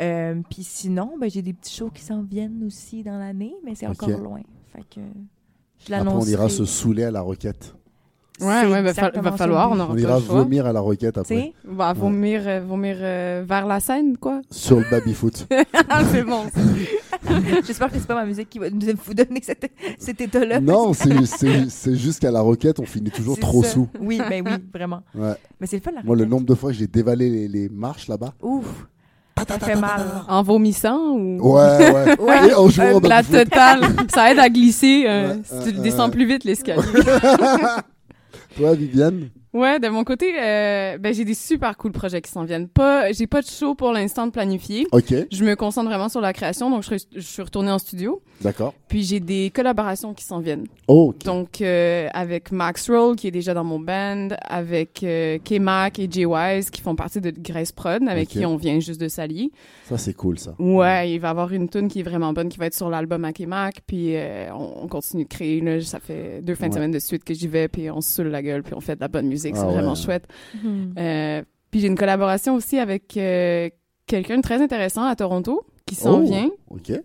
[SPEAKER 2] Euh, puis sinon, ben, j'ai des petits shows qui s'en viennent aussi dans l'année, mais c'est encore loin. Fait que je
[SPEAKER 1] Après, on ira se saouler à la roquette.
[SPEAKER 3] Ouais, ouais, va, fa-
[SPEAKER 2] exactement
[SPEAKER 3] va
[SPEAKER 2] ça,
[SPEAKER 3] falloir, on
[SPEAKER 1] On ira vomir à la roquette
[SPEAKER 2] Tu
[SPEAKER 1] après.
[SPEAKER 2] sais,
[SPEAKER 3] Bah, vomir, euh, vomir euh, vers la scène, quoi.
[SPEAKER 1] Sur le baby-foot. [laughs]
[SPEAKER 3] Ah, c'est bon. [laughs]
[SPEAKER 2] J'espère que c'est pas ma musique qui va nous- vous donner cet, cet état-là.
[SPEAKER 1] non, c'est- juste qu'à la roquette, on finit toujours trop
[SPEAKER 2] ça.
[SPEAKER 1] sous.
[SPEAKER 2] Oui, ben oui, vraiment.
[SPEAKER 1] Ouais.
[SPEAKER 2] Mais c'est le fun, la
[SPEAKER 1] Moi, le
[SPEAKER 2] roquette.
[SPEAKER 1] nombre de fois que j'ai dévalé les, les marches là-bas.
[SPEAKER 2] Ouf, ça fait mal.
[SPEAKER 3] En vomissant ou...
[SPEAKER 1] Ouais, ouais. [laughs]
[SPEAKER 2] Ouais.
[SPEAKER 1] Et en jouant
[SPEAKER 2] Euh,
[SPEAKER 1] au
[SPEAKER 3] La totale. ça aide à glisser euh,
[SPEAKER 1] Ouais,
[SPEAKER 3] si
[SPEAKER 1] euh,
[SPEAKER 3] tu le descends
[SPEAKER 1] euh.
[SPEAKER 3] plus vite, l'escalier.
[SPEAKER 1] Toi, Viviane?
[SPEAKER 3] Ouais, de mon côté, euh, ben j'ai des super cool projets qui s'en viennent. Pas, j'ai pas de show pour l'instant de planifier.
[SPEAKER 1] Ok,
[SPEAKER 3] Je me concentre vraiment sur la création, donc je, suis retournée en studio.
[SPEAKER 1] d'accord.
[SPEAKER 3] Puis j'ai des collaborations qui s'en viennent.
[SPEAKER 1] Oh.
[SPEAKER 3] Donc euh, avec Max Roll qui est déjà dans mon band, avec euh, K-Mac et Jay Wise qui font partie de Grace Prod, avec qui on vient juste de s'allier.
[SPEAKER 1] Ça, c'est cool, ça.
[SPEAKER 3] Ouais, il va y avoir une tune qui est vraiment bonne qui va être sur l'album à K-Mac, puis on, on continue de créer. Là, ça fait deux fins de semaine de suite que j'y vais, puis on se saoule la gueule, puis on fait de la bonne musique.
[SPEAKER 1] Ah
[SPEAKER 3] c'est vraiment
[SPEAKER 1] ouais.
[SPEAKER 3] chouette.
[SPEAKER 2] Mhm.
[SPEAKER 3] Euh, puis j'ai une collaboration aussi avec euh, quelqu'un de très intéressant à Toronto qui s'en
[SPEAKER 1] Oh,
[SPEAKER 3] vient.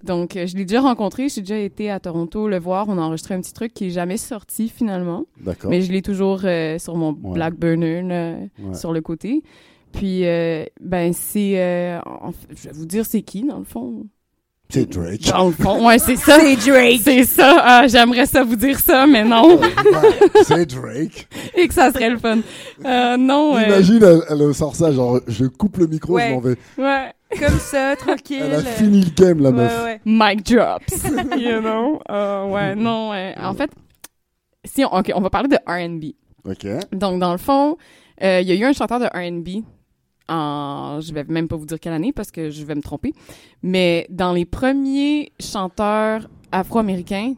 [SPEAKER 3] Donc, euh, je l'ai déjà rencontré, j'ai déjà été à Toronto le voir. On a enregistré un petit truc qui est jamais sorti finalement,
[SPEAKER 1] D'accord.
[SPEAKER 3] mais je l'ai toujours euh, sur mon
[SPEAKER 1] Ouais.
[SPEAKER 3] black burner là,
[SPEAKER 1] Ouais.
[SPEAKER 3] sur le côté. Puis, euh, ben, c'est. euh, en fait, je vais vous dire c'est qui, dans le fond.
[SPEAKER 1] C'est Drake.
[SPEAKER 3] Dans le fond, ouais, c'est ça.
[SPEAKER 2] C'est Drake!
[SPEAKER 3] C'est ça. Ah, J'aimerais ça vous dire ça, mais non.
[SPEAKER 1] Ouais, c'est Drake.
[SPEAKER 3] Et que ça serait le fun. Euh, non, ouais.
[SPEAKER 1] Imagine, elle, elle sort ça, genre, je coupe le micro,
[SPEAKER 2] Ouais.
[SPEAKER 1] je m'en vais.
[SPEAKER 3] Ouais.
[SPEAKER 2] Comme ça, tranquille.
[SPEAKER 1] Elle a fini le game, la
[SPEAKER 2] Ouais,
[SPEAKER 1] meuf.
[SPEAKER 2] ouais.
[SPEAKER 3] Mic drops. [laughs] you know? Euh, ouais, non, ouais. En fait, si on, ok, on va parler de R&B.
[SPEAKER 1] Ok.
[SPEAKER 3] Donc, dans le fond, euh, il y a eu un chanteur de R&B en, je vais même pas vous dire quelle année parce que je vais me tromper, mais dans les premiers chanteurs afro-américains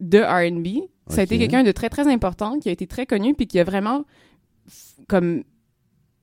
[SPEAKER 3] de R&B, ça a été quelqu'un de très très important qui a été très connu puis qui a vraiment comme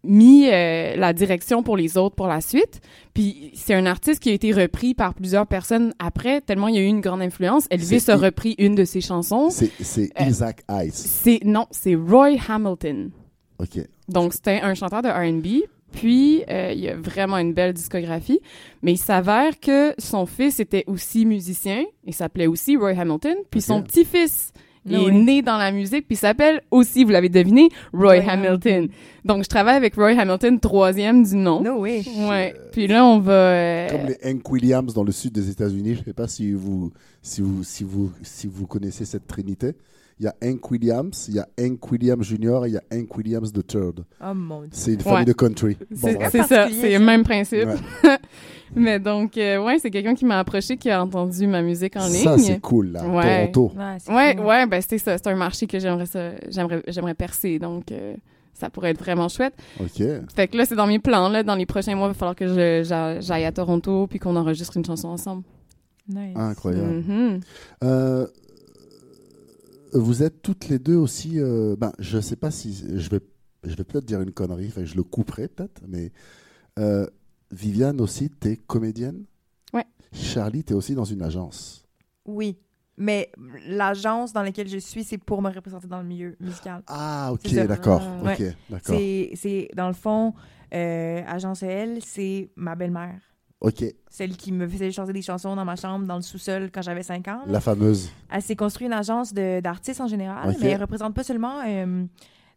[SPEAKER 3] mis euh, la direction pour les autres pour la suite. Puis c'est un artiste qui a été repris par plusieurs personnes après, tellement il y a eu une grande influence. Elvis a repris une de ses chansons.
[SPEAKER 1] C'est c'est
[SPEAKER 3] Euh,
[SPEAKER 1] Isaac Ice.
[SPEAKER 3] C'est non, c'est Roy Hamilton.
[SPEAKER 1] Ok.
[SPEAKER 3] Donc, c'était un chanteur de R&B. Puis, euh, il a vraiment une belle discographie. Mais il s'avère que son fils était aussi musicien. Il s'appelait aussi Roy Hamilton. Puis, son petit-fils
[SPEAKER 2] Ah
[SPEAKER 3] est né dans la musique. Puis, il s'appelle aussi, vous l'avez deviné, Roy, Hamilton. Donc, je travaille avec Roy Hamilton, troisième du nom.
[SPEAKER 2] No way.
[SPEAKER 3] Ouais. Puis là, on va... euh,
[SPEAKER 1] Comme les Hank Williams dans le sud des États-Unis. Je ne sais pas si vous, si, vous, si, vous, si vous connaissez cette trinité. Il y a Hank Williams, il y a Hank Williams Jr. et il y a Hank Williams III.
[SPEAKER 2] Oh mon dieu.
[SPEAKER 1] C'est une famille
[SPEAKER 3] Ouais.
[SPEAKER 1] de country.
[SPEAKER 3] C'est ça, c'est
[SPEAKER 2] ça.
[SPEAKER 3] le même principe.
[SPEAKER 1] Ouais. [laughs]
[SPEAKER 3] Mais donc, euh, ouais, c'est quelqu'un qui m'a approché, qui a entendu ma musique en
[SPEAKER 1] Ça,
[SPEAKER 3] ligne.
[SPEAKER 1] c'est cool, là.
[SPEAKER 3] Ouais.
[SPEAKER 1] Toronto.
[SPEAKER 2] Ouais, c'est
[SPEAKER 3] Ouais,
[SPEAKER 2] cool.
[SPEAKER 3] ouais, ben c'est ça, c'est un marché que j'aimerais ça, j'aimerais, j'aimerais percer, donc euh, ça pourrait être vraiment chouette.
[SPEAKER 1] OK.
[SPEAKER 3] Fait que là, c'est dans mes plans, là, dans les prochains mois, il va falloir que je, j'aille à Toronto puis qu'on enregistre une chanson ensemble.
[SPEAKER 2] Nice.
[SPEAKER 1] Incroyable.
[SPEAKER 3] Mhm.
[SPEAKER 1] Euh, vous êtes toutes les deux aussi. euh, ben, je sais pas si je vais, je vais peut-être dire une connerie. Enfin, je le couperai peut-être, mais euh, Viviane aussi, t'es comédienne?
[SPEAKER 3] Ouais.
[SPEAKER 1] Charlie, t'es aussi dans une agence?
[SPEAKER 2] Oui. Mais l'agence dans laquelle je suis, c'est pour me représenter dans le milieu musical.
[SPEAKER 1] Ah, ok, d'accord.
[SPEAKER 2] C'est, c'est, dans le fond, euh, Agence EL, c'est ma belle-mère.
[SPEAKER 1] Ok,
[SPEAKER 2] Celle qui me faisait chanter des chansons dans ma chambre, dans le sous-sol, quand j'avais 5 ans. là.
[SPEAKER 1] la fameuse.
[SPEAKER 2] Elle s'est construite une agence d'artistes en général,
[SPEAKER 1] Ok.
[SPEAKER 2] mais elle représente pas seulement euh,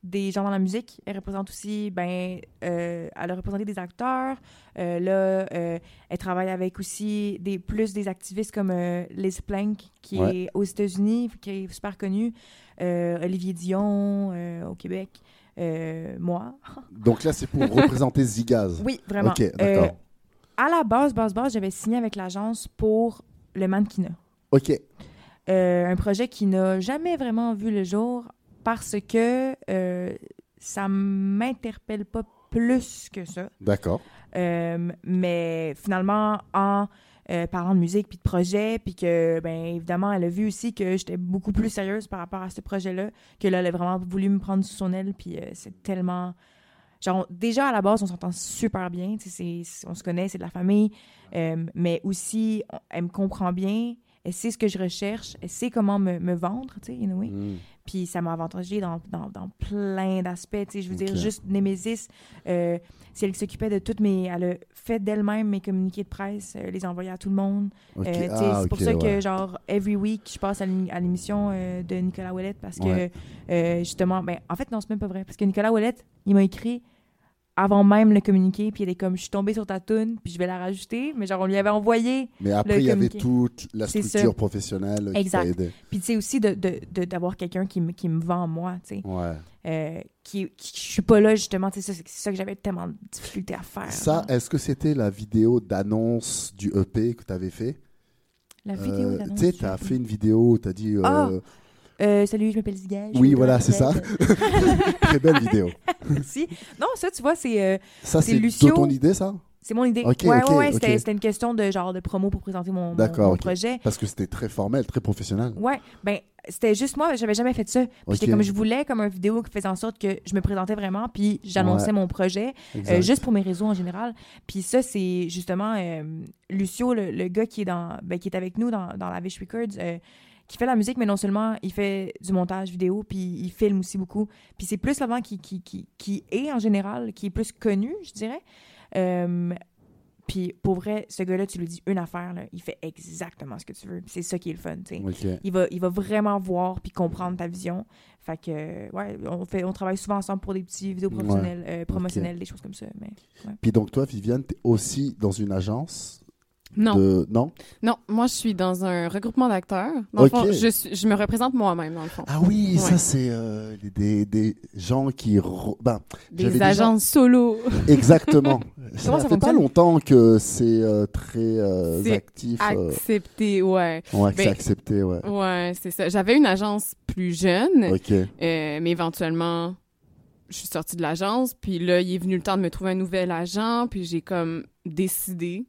[SPEAKER 2] des gens dans la musique. Elle représente aussi, ben, euh, elle a représenté des acteurs. Euh, là, elle travaille avec aussi des plus des activistes comme Liz Plank, qui
[SPEAKER 1] Ouais.
[SPEAKER 2] est aux États-Unis, qui est super connu. Euh, Olivier Dion au Québec. Euh, moi. [laughs]
[SPEAKER 1] Donc là, c'est pour représenter Zigaz.
[SPEAKER 2] Oui, vraiment.
[SPEAKER 1] Ok,
[SPEAKER 2] Euh. À la base, base, base, j'avais signé avec l'agence pour le mannequinat.
[SPEAKER 1] Ok,
[SPEAKER 2] Euh, un projet qui n'a jamais vraiment vu le jour parce que euh, ça m'interpelle pas plus que ça.
[SPEAKER 1] d'accord.
[SPEAKER 2] Euh, mais finalement, en euh, parlant de musique puis de projet, puis que, ben évidemment, elle a vu aussi que j'étais beaucoup plus sérieuse par rapport à ce projet-là, que là, elle a vraiment voulu me prendre sous son aile, puis c'est tellement... Genre, déjà, à la base, on s'entend super bien, c'est- on se connaît, c'est de la famille, euh, mais aussi, elle me comprend bien, elle sait ce que je recherche, elle sait comment me, vendre, tu sais, anyway.
[SPEAKER 1] Hmm.
[SPEAKER 2] Puis ça m'a avantagé dans, dans, dans plein d'aspects. Je veux dire, juste Nemesis, euh, c'est elle qui s'occupait de toutes mes. Elle a fait d'elle-même mes communiqués de presse, euh, les envoyer à tout le monde. Euh,
[SPEAKER 1] ah,
[SPEAKER 2] c'est pour ça
[SPEAKER 1] ouais.
[SPEAKER 2] que, genre, every week, je passe à l'é- à l'émission de Nicolas Ouellette parce que,
[SPEAKER 1] Ouais.
[SPEAKER 2] justement, ben, en fait, non, c'est même pas vrai. Parce que Nicolas Ouellette, il m'a écrit avant même le communiqué, puis il est comme, je suis tombée sur ta toune, puis je vais la rajouter. Mais genre, on lui avait envoyé
[SPEAKER 1] Mais après, il y avait toute la structure professionnelle qui
[SPEAKER 2] Exact.
[SPEAKER 1] aidé.
[SPEAKER 2] Puis, tu sais, aussi de- de- de- d'avoir quelqu'un qui, me- qui me vend moi, tu sais.
[SPEAKER 1] Ouais.
[SPEAKER 2] euh, qui, qui- je suis pas là justement c'est ça, c'est ça que j'avais tellement de difficulté à faire
[SPEAKER 1] Ça, est-ce que c'était la vidéo d'annonce du EP que tu avais fait?
[SPEAKER 2] La vidéo
[SPEAKER 1] Euh,
[SPEAKER 2] d'annonce
[SPEAKER 1] Tu sais, tu as fait une vidéo où tu as dit. euh,
[SPEAKER 2] Ah! Euh, salut je m'appelle Zigage
[SPEAKER 1] Oui, voilà, c'est ça. [laughs] Très belle vidéo. [laughs]
[SPEAKER 2] Merci. non ça tu vois c'est euh,
[SPEAKER 1] Ça,
[SPEAKER 2] C'est
[SPEAKER 1] ton idée, ça?
[SPEAKER 2] C'est mon idée
[SPEAKER 1] Ok,
[SPEAKER 2] ouais
[SPEAKER 1] ok,
[SPEAKER 2] ouais, ouais
[SPEAKER 1] ok.
[SPEAKER 2] c'était une question de genre de promo pour présenter mon, mon-
[SPEAKER 1] D'accord,
[SPEAKER 2] mon projet
[SPEAKER 1] Parce que c'était très formel, très professionnel.
[SPEAKER 2] ouais ben c'était juste moi j'avais jamais fait ça Puis comme je voulais comme une vidéo qui faisait en sorte que je me présentais vraiment puis j'annonçais
[SPEAKER 1] Ouais.
[SPEAKER 2] mon projet. Euh, juste pour mes réseaux en général. Puis ça, c'est justement euh, Lucio, le, le gars qui est, dans, ben, qui est avec nous dans, dans la Vish Records, euh, qui fait la musique, mais non seulement il fait du montage vidéo, puis il filme aussi beaucoup. Puis c'est plus l'avant qui, qui, qui, qui est en général, qui est plus connu, je dirais. Euh, puis pour vrai, ce gars-là, tu lui dis une affaire, là, il fait exactement ce que tu veux. C'est ça qui est le fun, tu sais. Il va, il va vraiment voir puis comprendre ta vision. Fait que, ouais, on, fait, on travaille souvent ensemble pour des petits vidéos
[SPEAKER 1] Ouais.
[SPEAKER 2] professionnels, euh, promotionnels, des choses comme ça. Mais
[SPEAKER 1] Puis donc, toi, Viviane, tu es aussi dans une agence?
[SPEAKER 3] Non.
[SPEAKER 1] de. Non?
[SPEAKER 3] Non, moi, je suis dans un regroupement d'acteurs. Dans
[SPEAKER 1] Ok.
[SPEAKER 3] le fond, je, suis- je me représente moi-même, dans le fond.
[SPEAKER 1] Ah oui,
[SPEAKER 3] Ouais.
[SPEAKER 1] ça, c'est euh, des, des gens qui. re- Ben,
[SPEAKER 3] Des
[SPEAKER 1] déjà-
[SPEAKER 3] agences solo. [laughs]
[SPEAKER 1] exactement. [laughs] Ça fait pas longtemps que c'est euh, très euh, actif.
[SPEAKER 3] Accepté, ouais.
[SPEAKER 1] ouais, c'est
[SPEAKER 3] Ben,
[SPEAKER 1] accepté, ouais.
[SPEAKER 3] Ouais, c'est ça. J'avais une agence plus jeune,
[SPEAKER 1] Ok.
[SPEAKER 3] mais éventuellement, je suis sortie de l'agence, puis là, il est venu le temps de me trouver un nouvel agent, puis j'ai comme décidé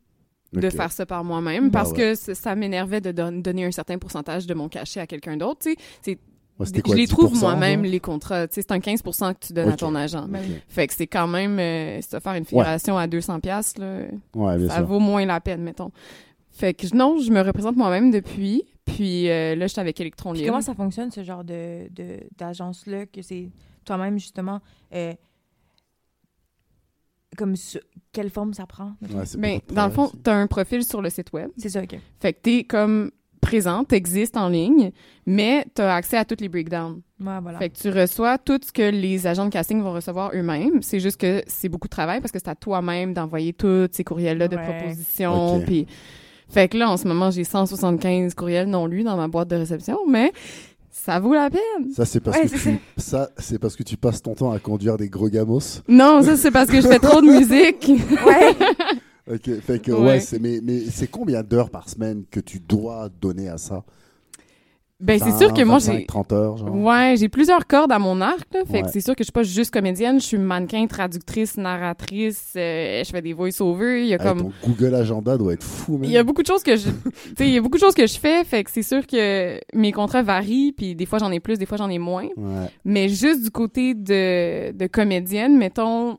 [SPEAKER 3] de faire ça par moi-même
[SPEAKER 1] Bah
[SPEAKER 3] parce
[SPEAKER 1] ouais.
[SPEAKER 3] que ça, m'énervait de don- donner un certain pourcentage de mon cachet à quelqu'un d'autre. tu sais. C'est
[SPEAKER 1] Ouais, c'était quoi,
[SPEAKER 3] je les trouve
[SPEAKER 1] 10%,
[SPEAKER 3] moi-même, les contrats. Tu sais, c'est un 15% que tu donnes à ton agent.
[SPEAKER 2] Ben.
[SPEAKER 3] Fait que c'est quand même, euh, si tu faire une figuration à 200 pièces
[SPEAKER 1] Ouais,
[SPEAKER 3] ça
[SPEAKER 1] sûr.
[SPEAKER 3] vaut moins la peine, mettons. Fait que non, je me représente moi-même depuis. Puis euh, là, j'étais avec Electron Libre.
[SPEAKER 2] comment ça fonctionne, ce genre de, de, d'agence-là, que c'est toi-même, justement, euh, comme quelle forme ça prend?
[SPEAKER 1] Ouais,
[SPEAKER 3] Ben,
[SPEAKER 1] de
[SPEAKER 3] dans le fond,
[SPEAKER 1] travail,
[SPEAKER 3] t'as un profil sur le site web.
[SPEAKER 2] C'est ça, OK.
[SPEAKER 3] Fait que t'es comme présent, t'existes en ligne, mais t'as accès à tous les breakdowns.
[SPEAKER 2] Ouais, voilà.
[SPEAKER 3] Fait que tu reçois tout ce que les agents de casting vont recevoir eux-mêmes. C'est juste que c'est beaucoup de travail parce que c'est à toi-même d'envoyer tous ces courriels-là de
[SPEAKER 2] Ouais.
[SPEAKER 3] propositions. Puis, fait que là, en ce moment, j'ai 175 courriels non lus dans ma boîte de réception, mais ça vaut la peine.
[SPEAKER 1] Ça, c'est parce
[SPEAKER 2] Ouais,
[SPEAKER 1] que tu... ça, c'est parce que tu passes ton temps à conduire des gros gamos.
[SPEAKER 3] Non, ça, c'est parce que je fais trop de musique. [laughs]
[SPEAKER 2] ouais!
[SPEAKER 1] Ok, fait que ouais,
[SPEAKER 3] Ouais.
[SPEAKER 1] c'est mais mais c'est combien d'heures par semaine que tu dois donner à ça?
[SPEAKER 3] Ben, c'est
[SPEAKER 1] 20,
[SPEAKER 3] sûr que moi,
[SPEAKER 1] 25,
[SPEAKER 3] j'ai...
[SPEAKER 1] 30 heures, genre.
[SPEAKER 3] Ouais, j'ai plusieurs cordes à mon arc, là. Fait que c'est sûr que je suis pas juste comédienne, je suis mannequin, traductrice, narratrice, euh, je fais des voice-overs, il y a comme...
[SPEAKER 1] ton Google Agenda doit être fou.
[SPEAKER 3] Il y a beaucoup de choses que je, tu sais, il y a beaucoup de choses que je fais, fait que c'est sûr que mes contrats varient, puis des fois j'en ai plus, des fois j'en ai moins.
[SPEAKER 1] Ouais.
[SPEAKER 3] Mais juste du côté de, de comédienne, mettons,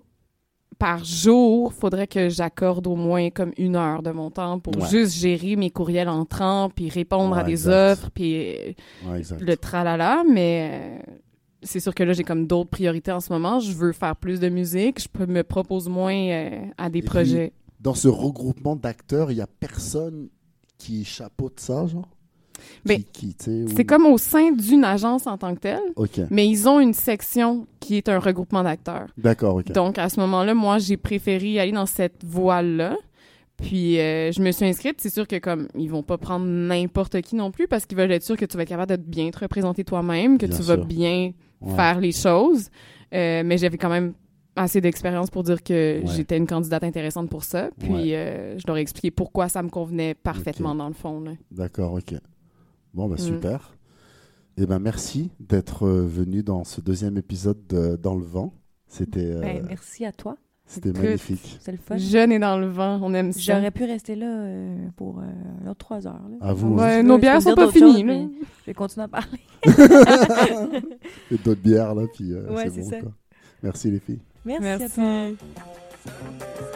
[SPEAKER 3] par jour, faudrait que j'accorde au moins comme une heure de mon temps pour
[SPEAKER 1] Ouais.
[SPEAKER 3] juste gérer mes courriels entrants, puis répondre à des
[SPEAKER 1] exact.
[SPEAKER 3] offres, puis euh,
[SPEAKER 1] Ouais,
[SPEAKER 3] le tralala, mais euh, c'est sûr que là, j'ai comme d'autres priorités en ce moment. Je veux faire plus de musique, je peux me propose moins euh, à des
[SPEAKER 1] Et puis,
[SPEAKER 3] projets.
[SPEAKER 1] Dans ce regroupement d'acteurs, il y a personne qui chapeaute ça, genre?
[SPEAKER 3] C'est comme au sein d'une agence en tant que telle.
[SPEAKER 1] Ok,
[SPEAKER 3] Mais ils ont une section qui est un regroupement d'acteurs.
[SPEAKER 1] d'accord, ok.
[SPEAKER 3] Donc, à ce moment-là, moi, j'ai préféré aller dans cette voie-là. Puis, euh, je me suis inscrite. C'est sûr que, comme, ils vont pas prendre n'importe qui non plus parce qu'ils veulent être sûrs que tu vas être capable de bien te représenter toi-même, que
[SPEAKER 1] Bien
[SPEAKER 3] tu
[SPEAKER 1] sûr.
[SPEAKER 3] vas bien
[SPEAKER 1] Ouais.
[SPEAKER 3] faire les choses. Euh, mais j'avais quand même assez d'expérience pour dire que
[SPEAKER 1] Ouais.
[SPEAKER 3] j'étais une candidate intéressante pour ça. Puis, euh, je leur ai expliqué pourquoi ça me convenait parfaitement dans le fond.
[SPEAKER 1] D'accord, ok. Bon, bah
[SPEAKER 3] Mm.
[SPEAKER 1] super. Eh ben merci d'être euh, venu dans ce deuxième épisode de Dans le vent. C'était euh,
[SPEAKER 2] Ben, merci à toi.
[SPEAKER 1] c'était magnifique.
[SPEAKER 2] C'est le fun.
[SPEAKER 3] Jeune et dans le vent, on aime ça.
[SPEAKER 2] J'aurais pu rester là euh, pour euh, un autre trois heures. Là.
[SPEAKER 1] À vous.
[SPEAKER 3] Ouais, nos bières sont pas finies.
[SPEAKER 2] mais Je vais continuer à parler. [laughs]
[SPEAKER 1] Et d'autres bières là, puis euh,
[SPEAKER 2] Ouais, c'est
[SPEAKER 1] bon
[SPEAKER 2] ça.
[SPEAKER 1] quoi. Merci les filles.
[SPEAKER 2] Merci, à
[SPEAKER 3] Merci.
[SPEAKER 2] toi.